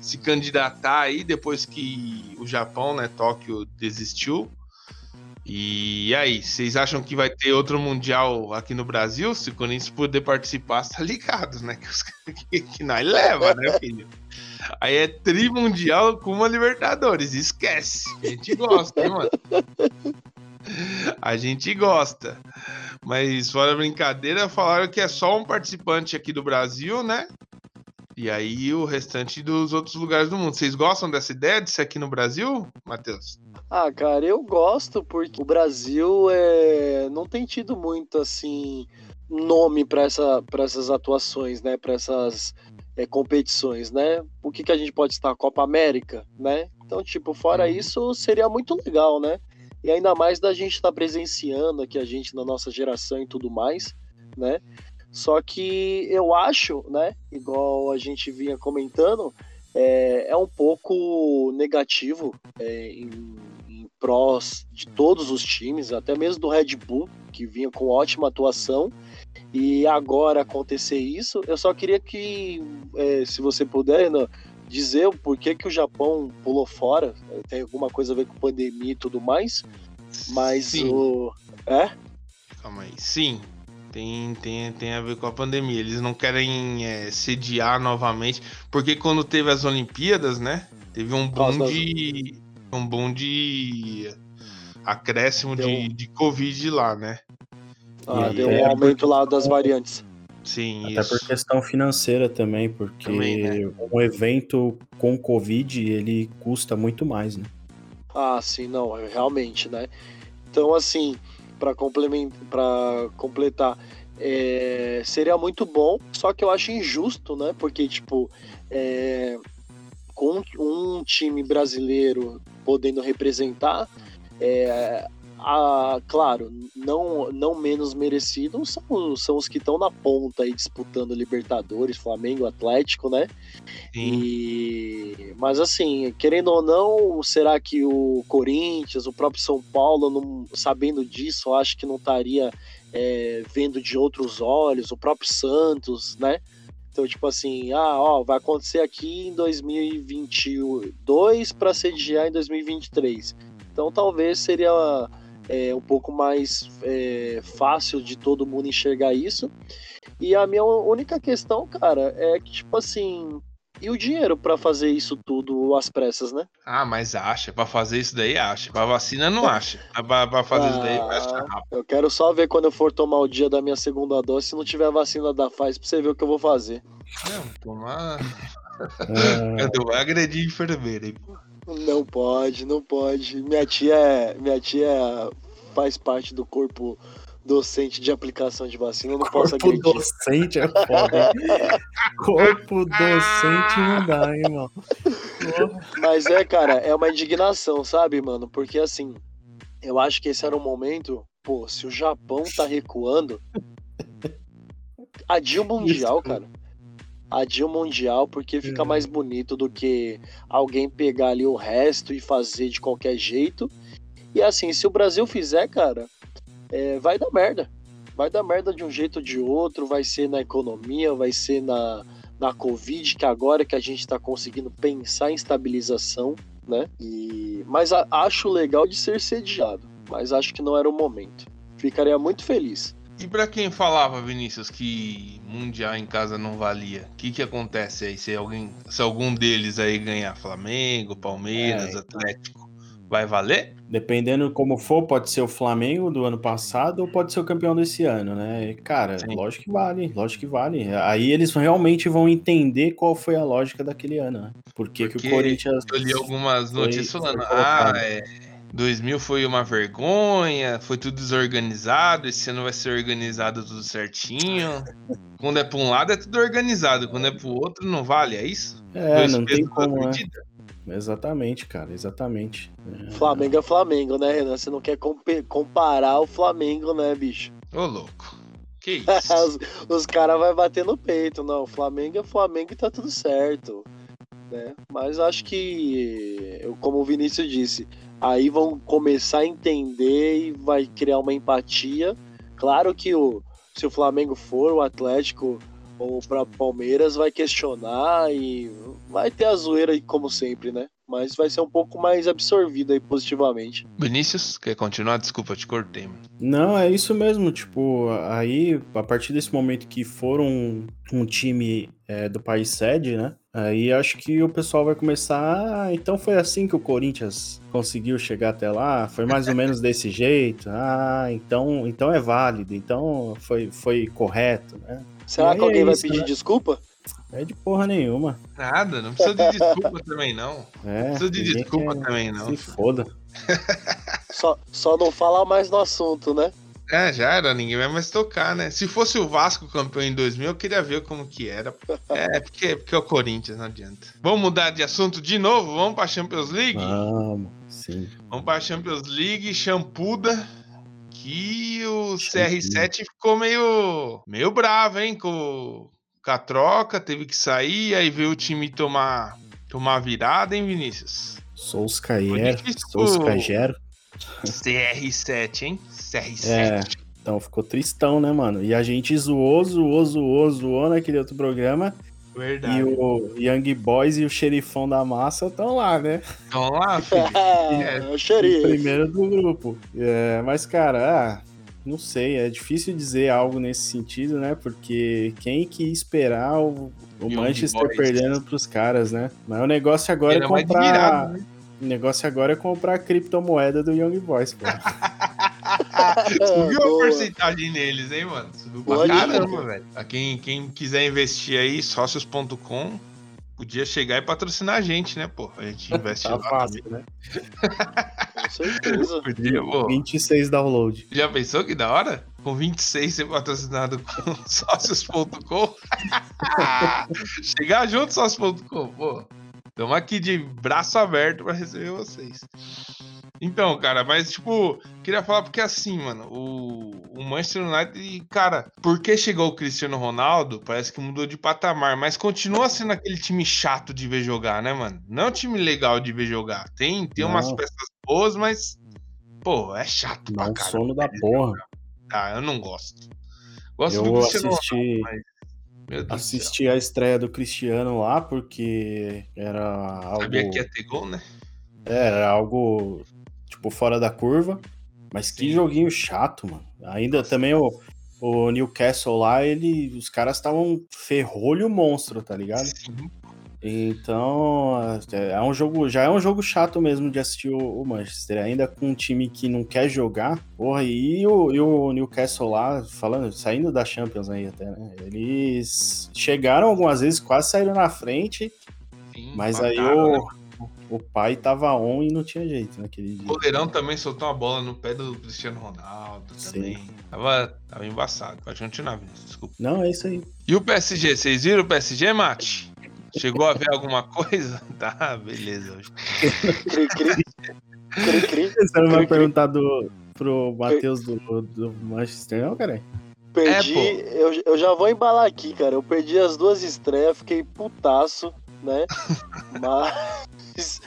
se candidatar aí depois que o Japão, né, Tóquio, desistiu. E aí, vocês acham que vai ter outro Mundial aqui no Brasil? Se o Corinthians puder participar, tá ligado, né? Que, que, que nós leva, né, filho? Aí é trimundial com uma Libertadores, esquece. A gente gosta, hein, mano? [LAUGHS] A gente gosta. Mas fora brincadeira, falaram que é só um participante aqui do Brasil, né? E aí o restante dos outros lugares do mundo. Vocês gostam dessa ideia de ser aqui no Brasil, Matheus?
Ah, cara, eu gosto porque o Brasil é... não tem tido muito assim nome para essa, pra essas atuações, né? Para essas é, competições, né? O que, que a gente pode estar? Copa América, né? Então, tipo, fora
Uhum.
isso, seria muito legal, né? E ainda mais da gente estar presenciando aqui a gente na nossa geração e tudo mais, né? Só que eu acho, né? Igual a gente vinha comentando, é, é um pouco negativo é, em, em prós de todos os times, até mesmo do Red Bull, que vinha com ótima atuação. E agora acontecer isso, eu só queria que, é, se você puder, Renan, dizer o porquê que o Japão pulou fora. Tem alguma coisa a ver com pandemia e tudo mais. Mas
Sim.
o. É?
Calma aí. Sim, tem, tem, tem a ver com a pandemia. Eles não querem é, sediar novamente, porque quando teve as Olimpíadas, né? Teve um boom
Nossa,
de. Um boom de acréscimo
Deu-
de, de Covid lá, né?
Ah,
aí,
deu um aumento lá das variantes.
Sim,
Até
isso.
por questão financeira também, porque
Também, né?
um evento com Covid, ele custa muito mais, né?
Ah, sim, não, é, realmente, né? Então, assim, para completar, é, seria muito bom, só que eu acho injusto, né? Porque, tipo, é, com um time brasileiro podendo representar, é, a, claro, não, não menos merecidos são, são os que estão na ponta aí disputando Libertadores, Flamengo, Atlético, né?
Sim.
E... Mas assim, querendo ou não, será que o Corinthians, o próprio São Paulo, não- sabendo disso, acho que não estaria é, vendo de outros olhos, o próprio Santos, né? Então, tipo assim, ah, ó, vai acontecer aqui em 2022 para sediar em 2023. Então, talvez seria é, um pouco mais é, fácil de todo mundo enxergar isso. E a minha única questão, cara, é que, tipo assim, e o dinheiro pra fazer isso tudo às pressas, né?
Ah, mas acha. Pra fazer isso daí, acha. Pra vacina, não acha. [LAUGHS] Pra fazer isso daí, vai achar rápido.
Eu quero só ver quando eu for tomar o dia da minha segunda dose, se não tiver vacina da Pfizer, pra você ver o que eu vou fazer.
Não, tomar. [LAUGHS]
É,
Tu vai agredir enfermeira, hein?
Não pode, não pode. Minha tia, é- minha tia faz parte do corpo docente de aplicação de vacina, eu não posso
corpo
agredir.
docente é foda. [LAUGHS] corpo docente não dá, hein, mano?
Mas é, cara, é uma indignação, sabe, mano? Porque assim, eu acho que esse era um momento, pô, se o Japão tá recuando, adia o Mundial,
Isso.
cara. Adia o Mundial, porque fica
É.
mais bonito do que alguém pegar ali o resto e fazer de qualquer jeito. E assim, se o Brasil fizer, cara, é, vai dar merda. Vai dar merda de um jeito ou de outro, vai ser na economia, vai ser na, na Covid, que agora que a gente está conseguindo pensar em estabilização, né? E, mas a- acho legal de ser sediado, mas acho que não era o momento. Ficaria muito feliz.
E pra quem falava, Vinícius, que Mundial em casa não valia, o que que acontece aí se alguém, se algum deles aí ganhar Flamengo, Palmeiras,
É,
Atlético, vai valer?
Dependendo como for, pode ser o Flamengo do ano passado ou pode ser o campeão desse ano, né? Cara,
Sim.
lógico que vale, lógico que vale. Aí eles realmente vão entender qual foi a lógica daquele ano, né? Por que, que
Porque
o Corinthians.
Eu li algumas notícias falando, ah, é, 2000 foi uma vergonha, foi tudo desorganizado, esse ano vai ser organizado tudo certinho. [LAUGHS] quando é pra um lado é tudo organizado, quando é pro outro não vale, é isso?
É,
Dois
não tem como, né? Exatamente, cara, exatamente. É.
Flamengo é Flamengo, né, Renan? Você não quer comparar o Flamengo, né, bicho?
Ô, louco. Que [LAUGHS] isso?
os os caras vão bater no peito. Não, Flamengo é Flamengo e tá tudo certo. Né? Mas acho que, como o Vinícius disse, aí vão começar a entender e vai criar uma empatia. Claro que o, se o Flamengo for, o Atlético ou para Palmeiras vai questionar e vai ter a zoeira aí, como sempre, né? Mas vai ser um pouco mais absorvido aí positivamente.
Vinícius, quer continuar? Desculpa, eu te cortei. Mano.
Não, é isso mesmo. Tipo, aí, a partir desse momento que for um, um time é, do país sede, né? Aí acho que o pessoal vai começar. Ah, então foi assim que o Corinthians conseguiu chegar até lá? Foi mais ou menos desse [LAUGHS] jeito? Ah, então, então é válido, então foi, foi correto, né?
Será que alguém
é
vai
isso,
pedir
né?
desculpa?
É de porra nenhuma.
Nada, não precisa de desculpa [LAUGHS] também, não.
É,
Precisa de desculpa também, não.
Se foda.
Só, só não falar mais no assunto, né?
É, já era, ninguém vai mais tocar, né? Se fosse o Vasco campeão em 2000, eu queria ver como que era. É, porque, porque é o Corinthians, não adianta. Vamos mudar de assunto de novo? Vamos pra Champions League?
Vamos, sim.
Vamos pra Champions League, champuda. Que o
Champuda.
CR7 ficou meio, meio bravo, hein? Com, com a troca, teve que sair, aí veio o time tomar, tomar virada, hein, Vinícius?
Solskjaer,
Foi difícil.
Solskjaer.
CR7, hein? CR7.
É. Então ficou tristão, né, mano? E a gente zoou, zoou, zoou, zoou naquele outro programa.
Verdade.
E o Young Boys e o xerifão da massa estão lá, né?
Então lá, [LAUGHS] filho.
É, o
Em
xerife.
primeiro do grupo. É, mas, cara, ah, não sei, é difícil dizer algo nesse sentido, né? Porque quem que ia esperar o, o Manchester
Boys.
perdendo pros caras, né? Mas o negócio agora é
de
comprar.
virada, né?
O negócio agora é comprar a criptomoeda do Young Boys, pô. [LAUGHS]
Subiu a porcentagem neles, hein, mano? Subiu pra
Boa
caramba, velho. Pra quem, quem quiser investir aí, sócios.com, podia chegar e patrocinar a gente, né, pô? A gente investe
Tá
lá
fácil, né?
Com certeza.
Podia, pô.
26 download.
Já pensou que da hora? Com 26 ser patrocinado com [LAUGHS] sócios.com? [LAUGHS] Chegar junto, sócios.com, pô. Estamos aqui de braço aberto pra receber vocês. Então, cara, mas tipo, queria falar porque assim, mano, o, o Manchester United, cara, porque chegou o Cristiano Ronaldo, parece que mudou de patamar, mas continua sendo aquele time chato de ver jogar, né, mano? Não é um time legal de ver jogar. Tem, tem umas peças boas, mas, pô, é chato
Dá
pra
um sono da porra.
Ah, eu não gosto. Gosto do
Eu
Cristiano
assisti,
Ronaldo, mas...
assisti a estreia do Cristiano lá porque era algo,
Sabia que ia ter gol, né?
é, era algo tipo fora da curva, mas que
Sim.
joguinho chato, mano. Ainda também o, o Newcastle lá, ele, os caras estavam ferrolho monstro, tá ligado?
Sim.
Então, é é um jogo, já é um jogo chato mesmo de assistir o, o Manchester, ainda com um time que não quer jogar. Porra, e o, e o Newcastle lá, falando, saindo da Champions aí até, né? Eles chegaram algumas vezes, quase saíram na frente,
Sim,
mas aí
mataram, né?
o, o pai tava on e não tinha jeito naquele
O
dia.
goleirão também soltou uma bola no pé do Cristiano Ronaldo
Sim.
também. Tava, tava embaçado. Pode continuar. Desculpa.
Não, é isso aí.
E o PSG? Vocês viram o PSG, Mate? Chegou a ver alguma coisa? [LAUGHS] Tá, beleza.
Cri, cri. Cri, cri.
Você não vai perguntar do, pro Matheus do, do Manchester, não, cara?
Perdi.
É,
eu, eu já vou embalar aqui, cara. Eu perdi as duas estreias, fiquei putaço, né? [LAUGHS] Mas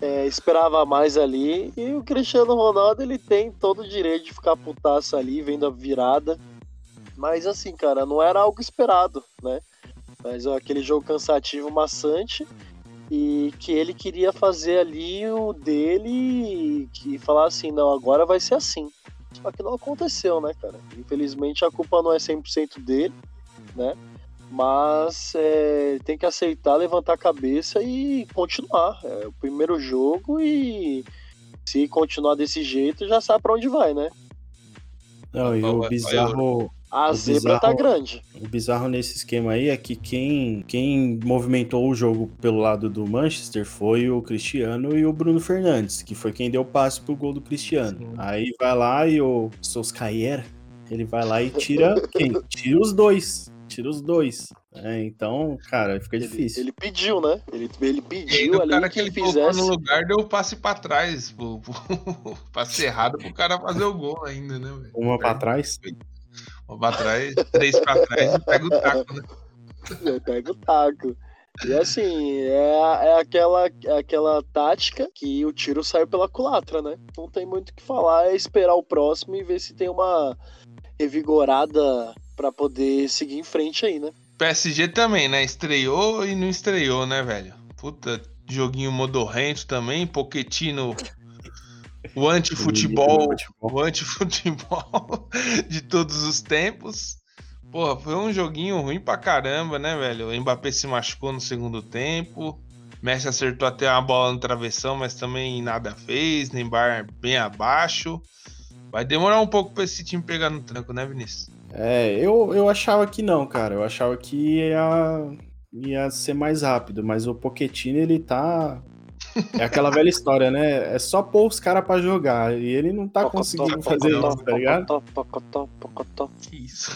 é, esperava mais ali. E o Cristiano Ronaldo, ele tem todo o direito de ficar putaço ali, vendo a virada. Mas assim, cara, não era algo esperado, né? Mas ó, aquele jogo cansativo, maçante. E que ele queria fazer ali o dele e que falar assim, não, agora vai ser assim. Só que não aconteceu, né, cara? Infelizmente a culpa não é 100% dele, né? Mas é, tem que aceitar, levantar a cabeça e continuar. É o primeiro jogo e se continuar desse jeito, já sabe para onde vai, né?
Não, e o bizarro.
A
o
zebra tá
bizarro-
grande.
O bizarro nesse esquema aí é que quem, quem movimentou o jogo pelo lado do Manchester foi o Cristiano e o Bruno Fernandes, que foi quem deu passe pro gol do Cristiano.
Sim.
Aí vai lá e o Solskjaer, ele vai lá e [LAUGHS] tira quem? Tira os dois. Tira os dois. É, então, cara, fica
Ele,
difícil.
ele pediu, né? Ele, ele
E
pediu
o
ali
cara
que,
que ele colocou
fizesse.
no lugar deu o passe pra trás, pro, pro, passe errado pro cara fazer o gol ainda, né?
Uma pra trás.
Uma pra trás, três pra trás e pega o taco, né?
Eu pego o taco. E assim, é, é aquela, é aquela tática que o tiro sai pela culatra, né? Não tem muito o que falar, é esperar o próximo e ver se tem uma revigorada pra poder seguir em frente aí, né?
PSG também, né? Estreou e não estreou, né, velho? Puta, joguinho modorrento também, Poquetino, o anti-futebol, o anti-futebol de todos os tempos. Porra, foi um joguinho ruim pra caramba, né, velho? O Mbappé se machucou no segundo tempo. Messi acertou até uma bola no travessão, mas também nada fez. Neymar bem abaixo. Vai demorar um pouco pra esse time pegar no tranco, né, Vinícius?
É, eu, eu achava que não, cara. Eu achava que ia, ia ser mais rápido, mas o Pochettino, ele tá. É aquela velha história, né? É só pôr os caras pra jogar. E ele não tá
Pocotó,
conseguindo
pocotó,
fazer isso, tá ligado?
Pocotó, pocotó.
Que isso?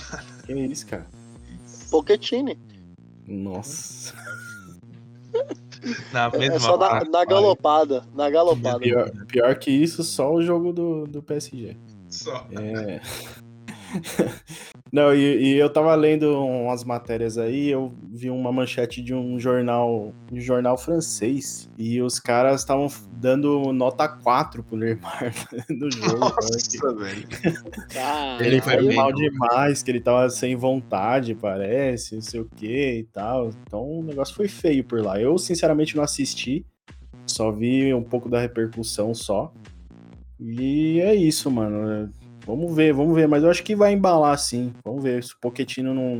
Que isso, cara?
Pochettino.
Nossa.
Na
É
mesma
só na,
hora.
na galopada. Na galopada.
Pior, pior que isso, só o jogo do, do PSG.
Só.
É. Não, e, e eu tava lendo umas matérias aí, eu vi uma manchete de um jornal, de um jornal francês, e os caras estavam dando nota 4 pro Neymar [LAUGHS] no jogo.
Nossa, velho.
Caralho.
Ele foi mal demais, que ele tava sem vontade, parece, não sei o que e tal. Então o negócio foi feio por lá. Eu, sinceramente, não assisti, só vi um pouco da repercussão só. E é isso, mano. Vamos ver, vamos ver. Mas eu acho que vai embalar sim. Vamos ver se o Pochettino não,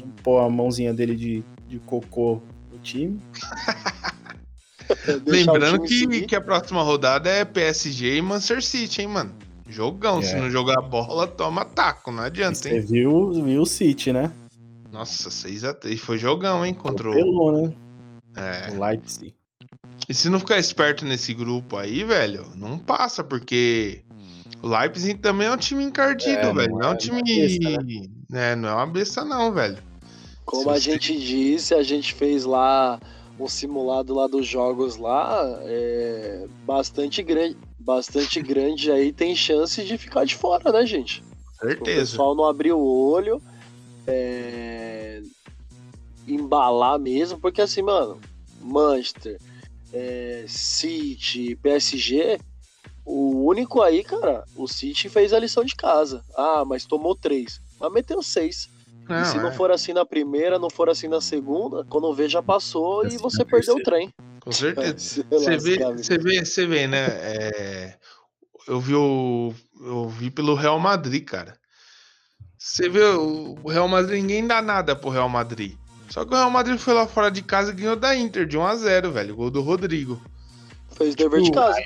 não pôr a mãozinha dele de, de cocô no time. [LAUGHS]
O
Lembrando
time
que,
seguir.
que a próxima rodada é PSG e Manchester City, hein, mano? Jogão. Se
É.
não jogar bola, toma taco. Não adianta,
Você
hein?
viu, viu o City, né?
Nossa, 6x3. Foi jogão, hein? Contra o.
Atropelou, né?
É.
O Leipzig.
E se não ficar esperto nesse grupo aí, velho, não passa, porque o Leipzig também é um time encardido,
É,
velho.
não
Não é
é-
um time.
não é besta,
né, não é uma besta, não, velho.
Como
Se
a
você-
gente disse, a gente fez lá um simulado lá dos jogos lá, é bastante grande, bastante [LAUGHS] grande aí tem chance de ficar de fora, né, gente? O
Certeza.
pessoal não abrir o olho, é, embalar mesmo, porque assim, mano, Manchester, é, City, PSG, o único aí, cara, o City fez a lição de casa. Ah, mas tomou três, mas meteu seis.
Não,
e se não
é,
for assim na primeira, não for assim na segunda, quando vê já passou
Assim
e
na
você perdeu o trem.
com certeza. [LAUGHS] Você vê, você vê, você vê, né? é, eu vi o, eu vi pelo Real Madrid, cara. Você vê o o Real Madrid, ninguém dá nada pro Real Madrid. Só que o Real Madrid foi lá fora de casa e ganhou da Inter de 1 a 0, velho. Gol do Rodrigo.
Fez dever de
tipo,
casa.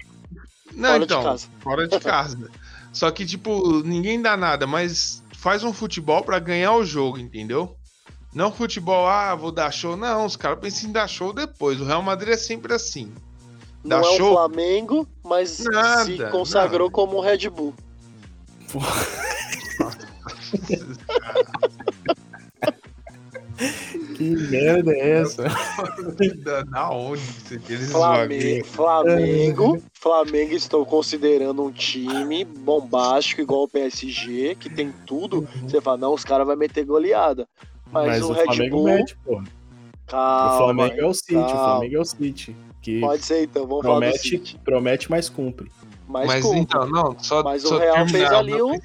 Não,
Fora de
então,
casa.
fora de casa. [LAUGHS] Só que tipo, ninguém dá nada, mas faz um futebol pra ganhar o jogo, entendeu? Não futebol, ah, vou dar show. Não, os caras pensam em dar show depois. O Real Madrid é sempre assim.
Não
dá
é um
show?
Flamengo, mas se
Nada,
consagrou
nada.
como um Red Bull. [LAUGHS] [LAUGHS]
Que merda é essa? [LAUGHS]
Da onde esses
Flamengo? Flamengo, Flamengo estou considerando um time bombástico igual o PSG, que tem tudo. Você fala, não, os caras vão meter goleada. Mas,
Mas,
o,
o
Red
Flamengo
Bull,
mete, pô.
calma,
o Flamengo é o City, o
calma.
Flamengo é o City. Que
Pode ser então, vamos falar do
promete,
City.
promete, mas cumpre.
Mas,
Mas então, não, só.
Mas o
só
Real fez
terminar
ali
meu
um-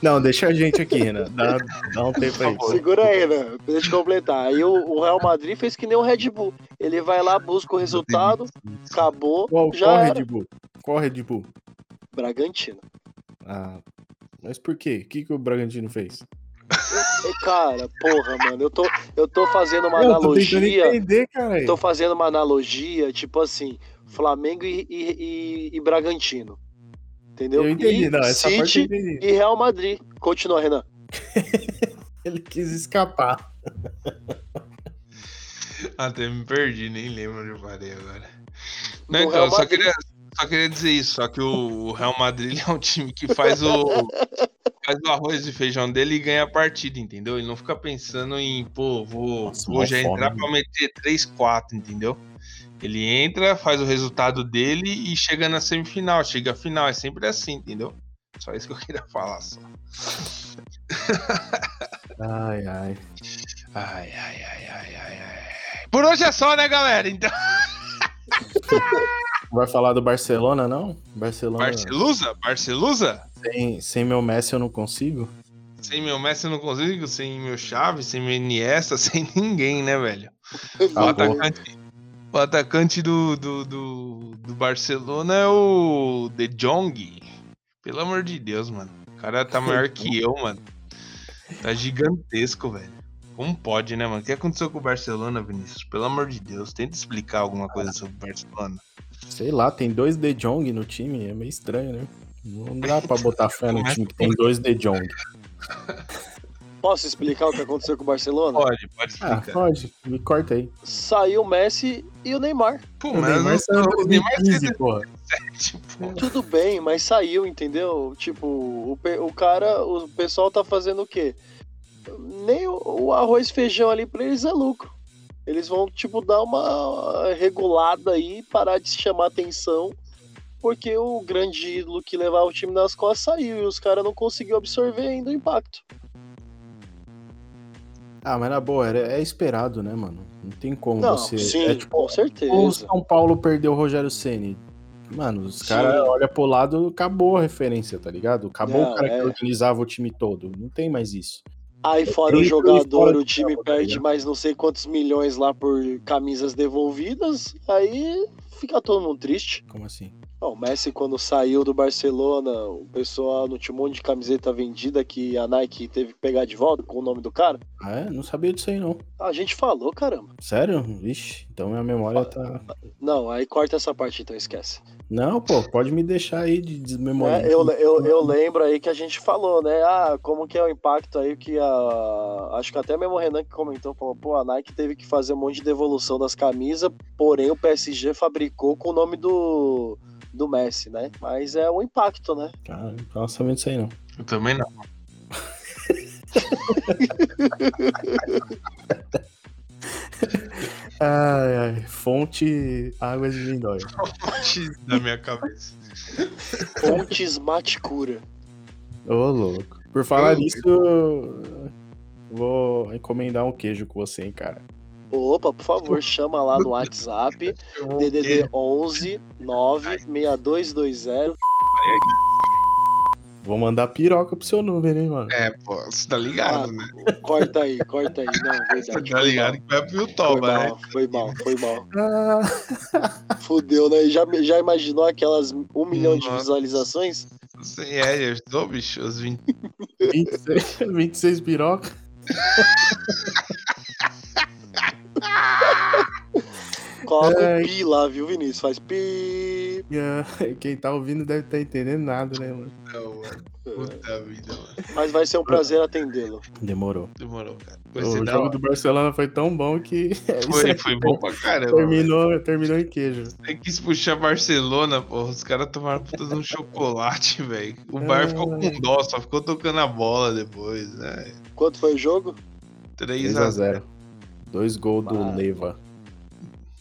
Não, deixa a gente aqui, Renan. Dá, dá um tempo aí.
Segura aí, né? Deixa eu completar. Aí o, o Real Madrid fez que nem o Red Bull. Ele vai lá, busca o resultado, acabou,
Qual,
já
qual
era.
Red Bull? Qual Red Bull?
Bragantino.
Ah, Mas por quê? O que, que o Bragantino fez?
E, cara, porra, mano, eu tô, eu tô fazendo uma
Eu tô
analogia.
entender, cara.
Tô fazendo uma analogia, tipo assim, Flamengo e, e- e- e Bragantino. Entendeu?
Eu entendi,
e
não. Essa parte eu
City
entendi.
e Real Madrid. Continua, Renan. [LAUGHS]
Ele quis escapar. [LAUGHS]
Até me perdi, nem lembro onde eu parei agora.
No
Não, então,
Real
eu só
Madrid.
queria, só queria dizer isso, só que o Real Madrid é um time que faz o faz o arroz e feijão dele e ganha a partida, entendeu? Ele não fica pensando em, pô, vou,
Nossa,
vou já
fome,
entrar
né?
pra meter 3, 4, entendeu? Ele entra, faz o resultado dele e chega na semifinal, chega à final, é sempre assim, entendeu? Só isso que eu queria falar só.
Ai, ai.
Ai, ai, ai, ai, ai, ai. Por hoje é só, né, galera? Então, [LAUGHS]
Vai falar do Barcelona, não? Barcelona.
Barcelusa? Barcelusa?
Sem, sem meu Messi eu não consigo.
Sem meu Messi eu não consigo, sem meu Chaves, sem meu Iniesta, [LAUGHS] sem ninguém, né, velho? O atacante, o atacante do, do, do, do Barcelona é o De Jong. Pelo amor de Deus, mano. O cara tá maior que [LAUGHS] eu, mano. Tá gigantesco, velho. Como pode, né, mano? O que aconteceu com o Barcelona, Vinícius? Pelo amor de Deus, tenta explicar alguma coisa sobre o Barcelona.
Sei lá, tem dois De Jong no time, é meio estranho, né? Não dá pra botar fé no time que tem dois De Jong. [LAUGHS]
Posso explicar o que aconteceu com o Barcelona?
Pode, pode
Ah,
explicar.
pode, me corta aí.
Saiu o Messi e o Neymar.
Pô,
O Neymar saiu
o
em
Neymar
2015, porra.
tipo,
Tudo bem, mas saiu, entendeu? Tipo, o, o cara, o pessoal tá fazendo o quê? Nem o, o arroz e feijão ali pra eles é lucro. Eles vão, tipo, dar uma regulada aí, parar de chamar atenção, porque o grande ídolo que levava o time nas costas saiu e os caras não conseguiram absorver ainda o impacto.
Ah, mas na boa, era- é esperado, né, mano? Não tem como
Não,
você.
sim,
é tipo,
com
o
certeza.
São Paulo perdeu o Rogério Ceni. Mano, os caras olham pro lado, acabou a referência, tá ligado? Acabou
Não,
o cara
é.
que organizava o time todo. Não tem mais isso.
Aí fora o jogador, o time
tá
perde mais não sei quantos milhões lá por camisas devolvidas, aí fica todo mundo triste.
Como assim?
O Messi, quando saiu do Barcelona, o pessoal não tinha um monte de camiseta vendida que a Nike teve que pegar de volta com o nome do cara?
Ah, é? Não sabia disso aí, não.
A gente falou, caramba.
Sério? Vixe, então minha memória tá.
Não, aí corta essa parte então, esquece.
Não, pô, pode me deixar aí de desmemória.
É, eu, eu, eu lembro aí que a gente falou, né? Ah, como que é o impacto aí que a. Acho que até mesmo o Renan que comentou, falou, pô, a Nike teve que fazer um monte de devolução das camisas, porém o PSG fabricou com o nome do, do Messi, né? Mas é o impacto, né?
Cara, não sabia disso aí, não.
eu também não. [LAUGHS]
Ai, ai. Fonte Águas de Lindóia. [LAUGHS]
na minha cabeça.
Fontes Maticura.
Ô, louco. Por falar nisso, eu vou encomendar um queijo com você, hein, cara.
Opa, por favor, [LAUGHS] chama lá no WhatsApp, DDD 11 96220.
Vou mandar piroca pro seu número, hein, mano.
É, pô, você tá ligado,
Ah,
né?
corta aí, corta aí. Não, [LAUGHS]
Você
verdade.
tá
foi
ligado que vai pro
Foi
Yotoba, né?
mal, foi mal, foi mal.
Ah, [LAUGHS]
Fudeu, né? Já, já imaginou aquelas um milhão de
Nossa.
visualizações?
Você é, eu estou, bicho, os 20.
26, 26 piroca. [LAUGHS]
Coloca o pi lá, viu, Vinícius? Faz pi.
Ah, Quem tá ouvindo deve estar entendendo nada, né, mano?
Não, mano. Puta vida, mano.
Mas vai ser um prazer atendê-lo.
Demorou.
Demorou, cara. Vai
O jogo
hora.
do Barcelona foi tão bom que. [LAUGHS] é
Foi, foi bom pra caramba.
Terminou, terminou em queijo.
Você quis puxar Barcelona, porra. Os caras tomaram puta de um chocolate, velho. O bar ficou com dó, só ficou tocando a bola depois, né?
Quanto foi o jogo?
3 a 0
3x0. Dois gols do.
Leva-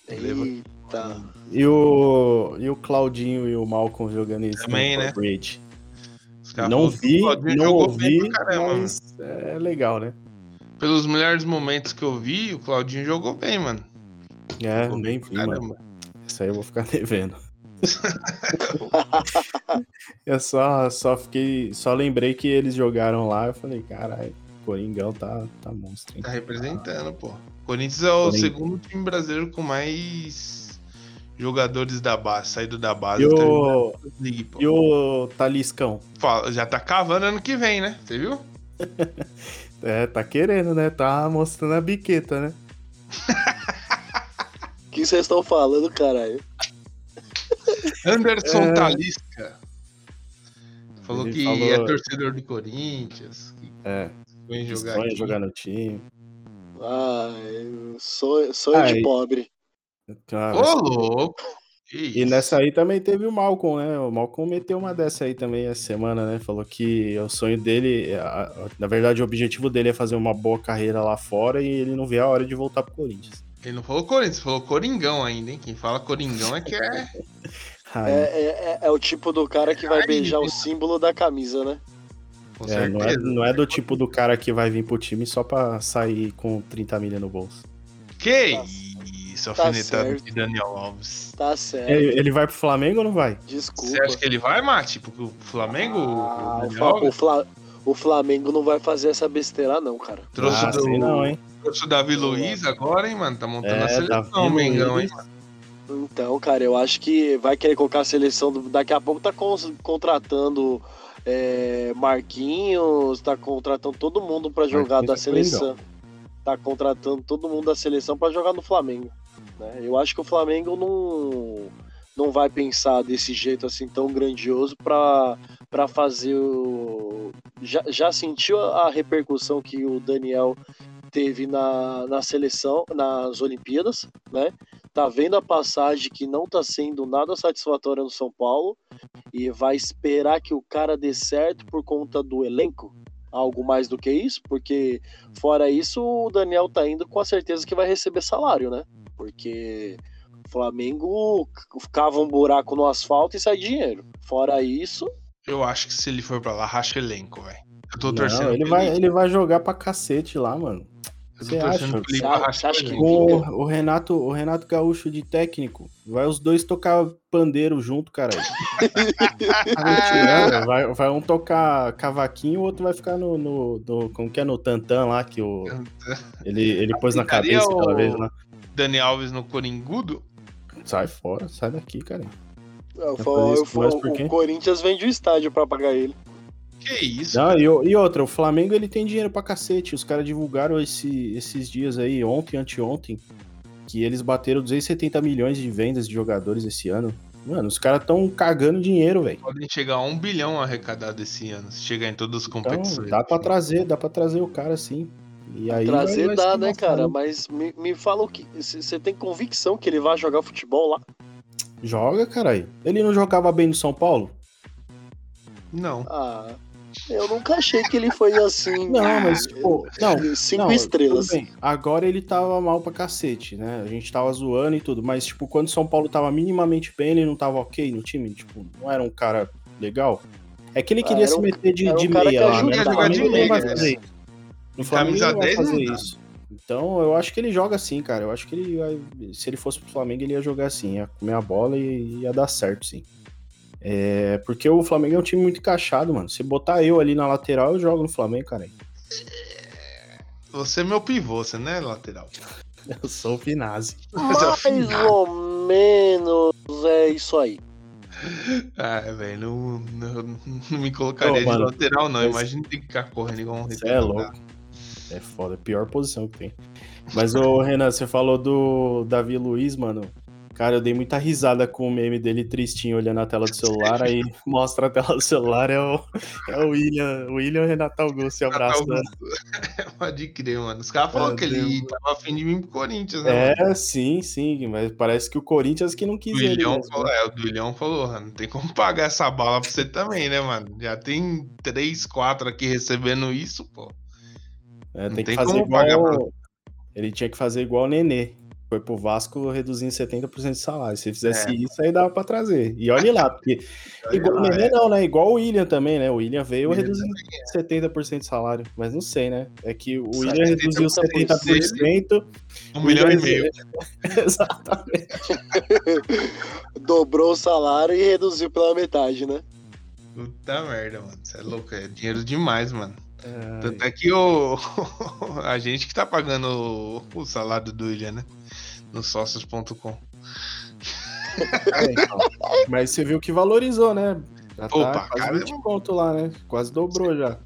Eita.
E o, e o Claudinho e o Malcolm jogando isso
Também, né?
Bridge.
Os caras
Não vi, não ouvi, mas é legal, né?
Pelos melhores momentos que eu vi, o Claudinho jogou bem, mano.
É,
Jogou bem
vi, mano.
caramba.
Isso aí eu vou ficar [LAUGHS] devendo. [LAUGHS] eu só, só fiquei. Só lembrei que eles jogaram lá. Eu falei, caralho, Coringão tá, tá monstro, hein?
Tá representando, pô. Corinthians é o
Corinthians.
segundo time brasileiro com mais jogadores da base, saído da base.
E o,
League, pô.
e o Taliscão?
Fala, Já tá cavando ano que vem, né? Você viu? [LAUGHS]
É, tá querendo, né? Tá mostrando a biqueta, né? [LAUGHS]
O que vocês estão falando, caralho?
Anderson [LAUGHS]
É.
Talisca. Falou
Ele
que
falou-
é torcedor do Corinthians. Que
É,
vem jogar
sonha
aqui.
jogar no time.
Ai, sonho, sonho de pobre.
Cara,
Ô, louco!
E nessa aí também teve o Malcolm, né? O Malcolm meteu uma dessa aí também essa semana, né? Falou que o sonho dele, a- a- na verdade, o objetivo dele é fazer uma boa carreira lá fora e ele não vê a hora de voltar pro Corinthians.
Ele não falou Corinthians, falou Coringão ainda, hein? Quem fala Coringão é que é. [LAUGHS]
É, é, é- é o tipo do cara que vai
Ai,
beijar o símbolo da camisa, né?
Com
é, não, é,
certeza.
não é do tipo do cara que vai vir pro time só pra sair com 30 milha no bolso.
Que
Tá-
isso,
tá
alfinetada
certo.
de Daniel Alves.
Tá certo.
Ele, ele vai pro Flamengo ou não vai?
Desculpa.
Você acha que ele vai, Mate? Porque o Flamengo.
Ah,
o
o,
Daniel
Fla- o Fla- o Flamengo não vai fazer essa besteira, não, cara.
trouxe,
ah,
do,
não, hein?
trouxe o Davi Luiz agora, hein, mano? Tá montando
É,
a seleção, Mengão, hein, mano?
Então, cara, eu acho que vai querer colocar a seleção. do- Daqui a pouco tá contratando é, Marquinhos, tá contratando todo mundo pra jogar
Marquinhos
da
é
seleção. Tá contratando todo mundo da seleção pra jogar no Flamengo. né? Eu acho que o Flamengo não, não vai pensar desse jeito assim tão grandioso pra, pra fazer o. Já, já sentiu a repercussão que o Daniel teve na, na seleção, nas Olimpíadas, né? Tá vendo a passagem que não tá sendo nada satisfatória no São Paulo e vai esperar que o cara dê certo por conta do elenco? Algo mais do que isso? Porque fora isso, o Daniel tá indo com a certeza que vai receber salário, né? Porque o Flamengo cava um buraco no asfalto e sai dinheiro. Fora isso,
Eu acho que se ele for pra lá, racha elenco, velho. Eu tô
Não,
torcendo
ele, vai, ele vai jogar pra cacete lá, mano. Você acha?
que-.
Com o Renato, o Renato Gaúcho de técnico. Vai os dois tocar pandeiro junto, caralho. [LAUGHS] Mentira, vai, vai um tocar cavaquinho, o outro vai ficar no, no, no- Como que é no tantã lá, que o, ele, ele pôs na cabeça aquela
o-
vez lá.
Dani Alves no Coringudo?
Sai fora, sai daqui, cara.
eu falo- eu falo, o Corinthians vende o estádio pra pagar ele.
Que isso?
Não, e, e outra, o Flamengo ele tem dinheiro pra cacete. Os caras divulgaram esse- esses dias aí, ontem, anteontem, que eles bateram 270 milhões de vendas de jogadores esse ano. Mano, os caras tão cagando dinheiro, velho.
Podem chegar a um bilhão arrecadado esse ano, se chegar em todas as
Então,
competições.
dá pra trazer, dá pra trazer o cara sim. E aí
Trazer
vai
dá, né, cara? Mas me, me fala o que. Você tem convicção que ele vai jogar futebol lá?
Joga, caralho. Ele não jogava bem no São Paulo?
Não.
Ah, eu nunca achei que ele foi assim.
Não, mas, tipo, não.
Cinco
não,
estrelas.
Agora ele tava mal pra cacete, né? A gente tava zoando e tudo, mas, tipo, quando o São Paulo tava minimamente bem, ele não tava ok no time, tipo, não era um cara legal. É que ele
Ah,
queria
era
se
um-
meter de,
um
de
cara
meia
que
lá, né?
jogar de
Flamengo não vai
meia,
fazer
né?
No Flamengo
Camisa
ele não vai
10 não
fazer isso. Então, eu acho que ele joga assim, cara. Eu acho que ele. Se ele fosse pro Flamengo, ele ia jogar assim. Ia comer a bola e ia dar certo, sim. É... Porque o Flamengo é um time muito encaixado, mano. Se botar eu ali na lateral, eu jogo no Flamengo, cara.
Você é meu pivô, você não é lateral. [LAUGHS]
Eu sou o Finazzi.
É o
Mais
final.
ou menos é isso aí. [LAUGHS]
Ah, velho, não, não, não me colocaria
Ô,
de
mano,
lateral, não.
mas-
Imagina ter que ficar correndo igual um
Você é louco. É foda, é a pior posição que tem. Mas, ô Renan, você falou do Davi Luiz, mano. Cara, eu dei muita risada com o meme dele tristinho olhando a tela do celular, aí [LAUGHS] mostra a tela do celular, é o, é o William, o William e o Renato Augusto se abraçando. [LAUGHS]
Pode crer, mano. Os caras falaram que ele tava afim de vir pro Corinthians, né? mano?
É, sim, sim, mas parece que o Corinthians que não
O
quis ele.
Duilhão
mesmo,
falou,
né?
é, o Duilhão falou, "Ah, não tem como [LAUGHS] pagar essa bala pra você também, né, mano? Já tem três, quatro aqui recebendo isso, pô.
É,
não
tem que
tem
fazer igual. Ele tinha que fazer igual o Nenê. Foi pro Vasco reduzindo 70% de salário. Se fizesse
É.
isso, aí dava pra trazer. E olha lá, porque [LAUGHS] Igual o Nenê
é.
não, né? Igual o William também, né? O William veio
O William
reduzindo 70% de salário. Mas não sei, né? É que o
Sabe,
William reduziu 70%.
Um milhão e meio. [LAUGHS]
Exatamente. [LAUGHS]
Dobrou o salário e reduziu pela metade, né?
Puta merda, mano. Você é louco, é dinheiro demais, mano.
Ai,
Tanto é que o... a gente que tá pagando o, o salário do William, né? No sócios.com.
É, então. Mas você viu que valorizou, né? Já tá
Opa,
quase
cara,
20 conto lá, né? Quase dobrou já.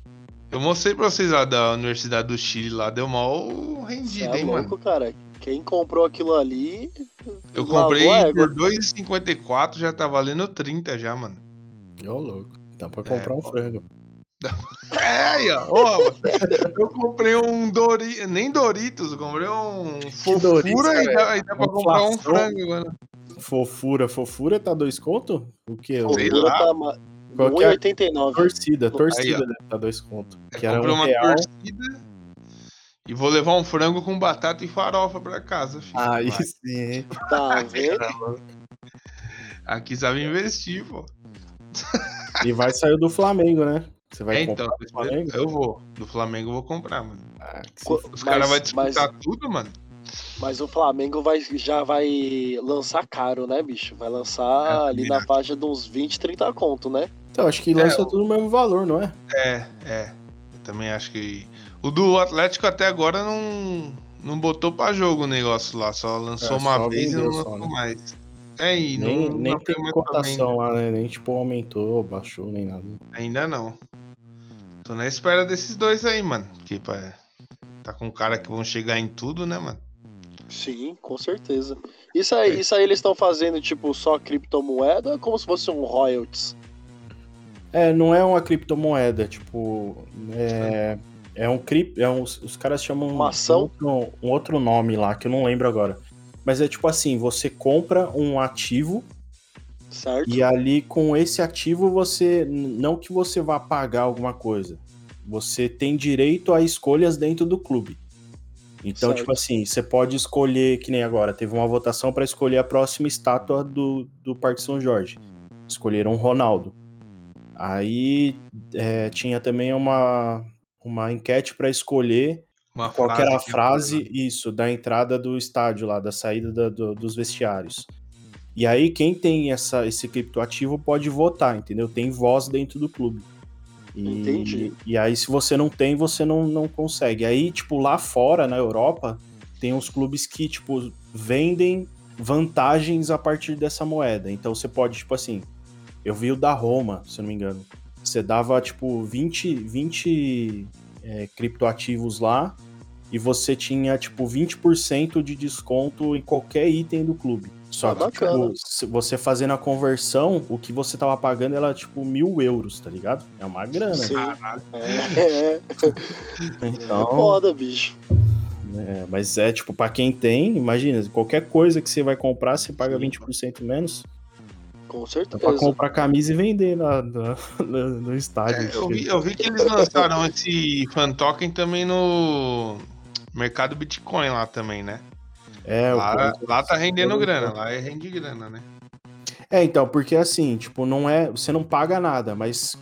Eu mostrei pra vocês lá da Universidade do Chile, lá deu mal rendido,
é
hein, mano.
louco, cara. Quem comprou aquilo ali.
Eu comprei por 2,54, já tá valendo 30 já, mano.
Ô, louco. Dá pra comprar um
pô.
frango. [LAUGHS]
É, aí, ó. eu comprei um Doritos, nem Doritos, eu comprei um fofura
Doritos,
e dá, e dá pra comprar um frango, mano.
Fofura, fofura tá dois conto? O quê? O
Sei
Fofura
lá.
tá
Qual que é?
1,89.
Torcida,
Aí,
torcida
ó.
deve tá dois conto.
Eu
Que era
comprei
um
uma
real.
torcida e vou levar um frango com batata e farofa pra casa, filho.
Aí
Vai.
sim, hein?
Tá vendo?
Aqui sabe investir, pô.
E vai sair do Flamengo, né? Você vai
É, então,
comprar do Flamengo?
eu vou. Do Flamengo eu vou comprar, mano.
Ah,
Co-
Os
Mas-
caras vão
mas-
disputar tudo, mano.
Mas o Flamengo vai, já vai lançar caro, né, bicho? Vai lançar
É,
ali na faixa de uns 20, 30 conto, né?
Então, acho que lança
É,
tudo no mesmo valor, não é?
É, é. Eu também acho que. O do Atlético até agora não, não botou pra jogo o negócio lá. Só lançou
É,
uma
só
vez e não
só,
lançou
né?
mais. É, e
Nem,
não,
nem
não
tem cotação lá, né? Nem tipo aumentou, baixou, nem nada.
Ainda não. Tô na espera desses dois aí, mano. Que pá, tá com cara que vão chegar em tudo, né, mano?
Sim, com certeza. Isso aí,
É.
isso aí eles estão fazendo, tipo, só criptomoeda ou é como se fosse um royalties?
É, não é uma criptomoeda, tipo. É, é um cripto. É um, os caras chamam
Uma ação?
Um, outro, um outro nome lá, que eu não lembro agora. Mas é tipo assim: você compra um ativo
Certo?
e ali com esse ativo você. Não que você vá pagar alguma coisa. Você tem direito a escolhas dentro do clube. Então,
Certo.
tipo assim, você pode escolher, que nem agora, teve uma votação para escolher a próxima estátua do, do Parque São Jorge. Escolheram Ronaldo. Aí é, tinha também uma, uma enquete para escolher
Uma
qual que era a frase, isso, da entrada do estádio lá, da saída da- do- dos vestiários. E aí, quem tem essa, esse criptoativo pode votar, entendeu? Tem voz dentro do clube. E,
Entendi.
E aí, se você não tem, você não, não consegue. Aí, tipo, lá fora, na Europa, tem uns clubes que, tipo, vendem vantagens a partir dessa moeda. Então, você pode, tipo assim, eu vi o da Roma, se não me engano. Você dava, tipo, 20, 20 é, criptoativos lá e você tinha, tipo, 20% de desconto em qualquer item do clube. Só
Ah,
que,
bacana.
tipo, se você fazendo a conversão, o que você tava pagando era, tipo, mil euros, tá ligado? É uma grana.
Sim. É, é [LAUGHS]
Então,
foda, bicho.
é, mas é, tipo, pra quem tem, imagina, qualquer coisa que você vai comprar, você paga
Sim.
20% menos.
Com
Dá pra
certeza.
comprar camisa e vender na, na- no, no estádio.
É, eu, vi, eu vi que eles lançaram esse fan token também no mercado Bitcoin lá também, né?
É, o
Lá,
ponto-
lá tá rendendo grana, lá é rende grana, né?
É, então, porque assim, tipo, não é. Você não paga nada, mas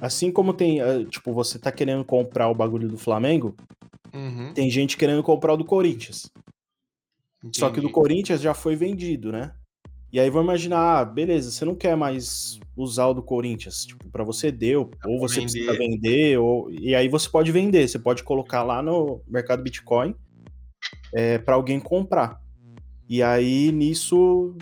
assim como tem. eh, Tipo, você tá querendo comprar o bagulho do Flamengo,
Uhum,
tem gente querendo comprar o do Corinthians. Só que o do
entendi.
Corinthians já foi vendido, né? E aí vamos imaginar, ah, beleza, você não quer mais usar o do Corinthians, tipo, para você deu, ou você
vender.
precisa vender, ou e aí você pode vender, você pode colocar lá no mercado Bitcoin é, para alguém comprar. E aí nisso,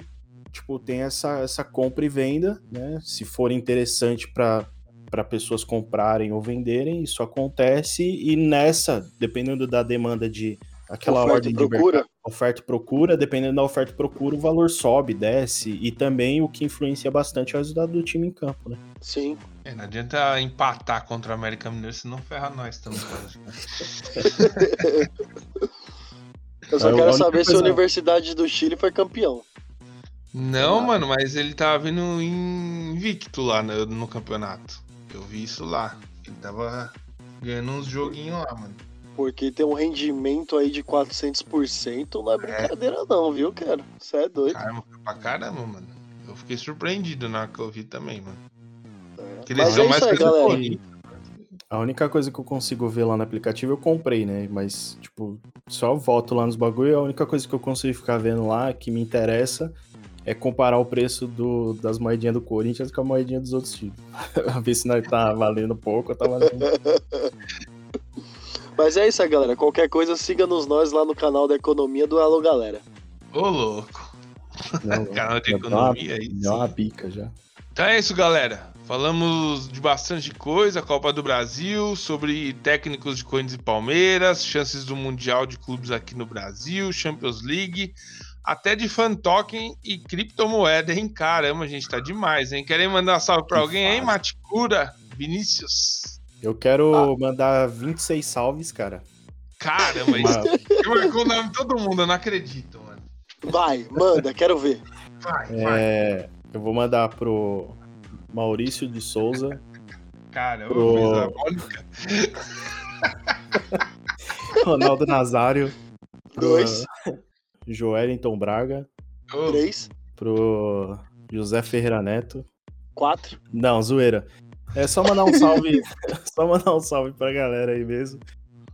tipo, tem essa, essa compra e venda, né? Se for interessante para para pessoas comprarem ou venderem, isso acontece e nessa, dependendo da demanda de aquela
Oferta
ordem
e
de
procura.
mercado, oferta e procura, dependendo da oferta e procura, o valor sobe, desce, e também o que influencia bastante é o resultado do time em campo, né?
Sim.
É, não adianta empatar contra o América Mineiro, senão ferra nós também. [LAUGHS]
Eu só
É,
quero saber se a Universidade do Chile foi campeão.
Não,
Ah.
mano, mas ele tava vindo invicto lá no, no campeonato. Eu vi isso lá. Ele tava ganhando uns joguinhos lá, mano.
Porque tem um rendimento aí de 400%, não é brincadeira não, viu, cara? Você é doido.
Caramba, pra caramba, mano. Eu fiquei surpreendido na hora que eu vi também, mano.
É. Mas
são
é
mais
isso aí, galera.
A única coisa que eu consigo ver lá no aplicativo eu comprei, né? Mas, tipo, só volto lá nos bagulho e a única coisa que eu consigo ficar vendo lá, que me interessa, é comparar o preço do, das moedinhas do Corinthians com a moedinha dos outros times. [LAUGHS] pra ver se nós tá valendo pouco ou tá valendo. [LAUGHS]
Mas é isso aí, galera. Qualquer coisa, siga-nos nós lá no canal da Economia do Alô Galera.
Ô, louco.
Não, [LAUGHS]
Canal de economia aí.
uma, deu uma bica já.
Então é isso, galera. Falamos de bastante coisa, Copa do Brasil, sobre técnicos de Corinthians e Palmeiras, chances do Mundial de clubes aqui no Brasil, Champions League, até de fan token e criptomoeda, hein? Caramba, a gente tá demais, hein? Querem mandar um salve pra
Que
alguém, hein? Maticura, Vinícius.
Eu quero mandar 26 salves, cara.
Caramba, isso
Uma- [LAUGHS]
marcou o nome de todo mundo, eu não acredito, mano.
Vai, manda, quero ver.
Vai, vai.
é, eu vou mandar pro Maurício de Souza,
Caramba,
Pro-. [LAUGHS] Ronaldo Nazário, pro
Dois,
Joelinton Braga,
três,
pro José Ferreira Neto.
quatro.
Não, zoeira. É só mandar um salve, [LAUGHS] só mandar um salve pra galera aí mesmo.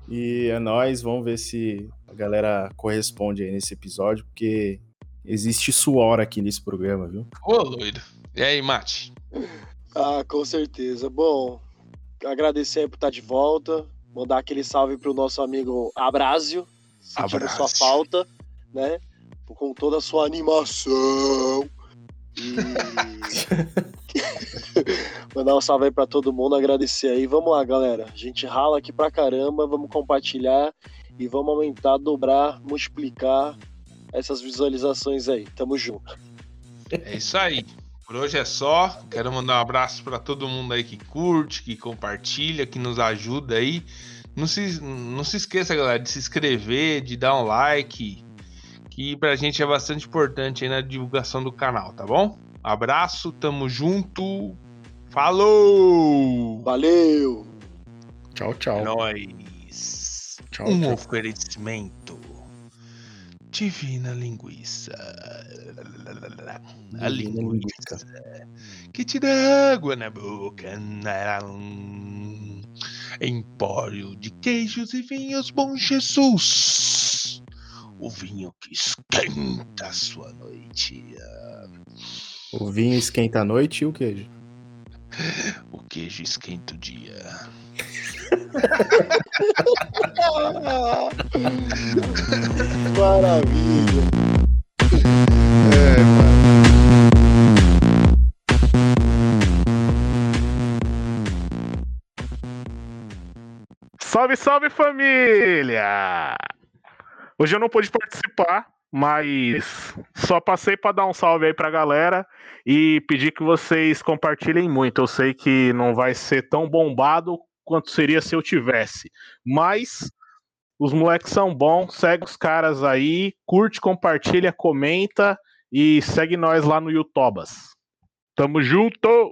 E é nóis, vamos ver se a galera corresponde aí nesse episódio, porque existe suor aqui nesse programa, viu?
Ô, loiro. E aí, Mate?
Ah, com certeza. Bom, agradecer aí por estar de volta. Mandar aquele salve pro nosso amigo Abrázio. Sentindo
Abrázio.
sua falta, né? Com toda a sua animação. E... [LAUGHS] Mandar um salve aí pra todo mundo, agradecer aí. Vamos lá, galera. A gente rala aqui pra caramba, vamos compartilhar e vamos aumentar, dobrar, multiplicar essas visualizações aí. Tamo junto.
É isso aí. Por hoje é só. Quero mandar um abraço para todo mundo aí que curte, que compartilha, que nos ajuda aí. Não se, não se esqueça, galera, de se inscrever, de dar um like, que pra gente é bastante importante aí na divulgação do canal, tá bom? Abraço, tamo junto. Falou!
Valeu!
Tchau, tchau.
É nóis!
Tchau,
Um
tchau.
oferecimento. Divina linguiça. A linguiça. Que te dá água na boca. Empório de queijos e vinhos Bom Jesus. O vinho que esquenta a sua noite.
O vinho esquenta a noite e o queijo.
O queijo esquenta o dia.
Maravilha!
Salve, salve família! Hoje eu não pude participar, mas só passei para dar um salve aí pra galera e pedir que vocês compartilhem muito. Eu sei que não vai ser tão bombado quanto seria se eu tivesse, mas os moleques são bons, segue os caras aí, curte, compartilha, comenta e segue nós lá no YouTubas. Tamo junto!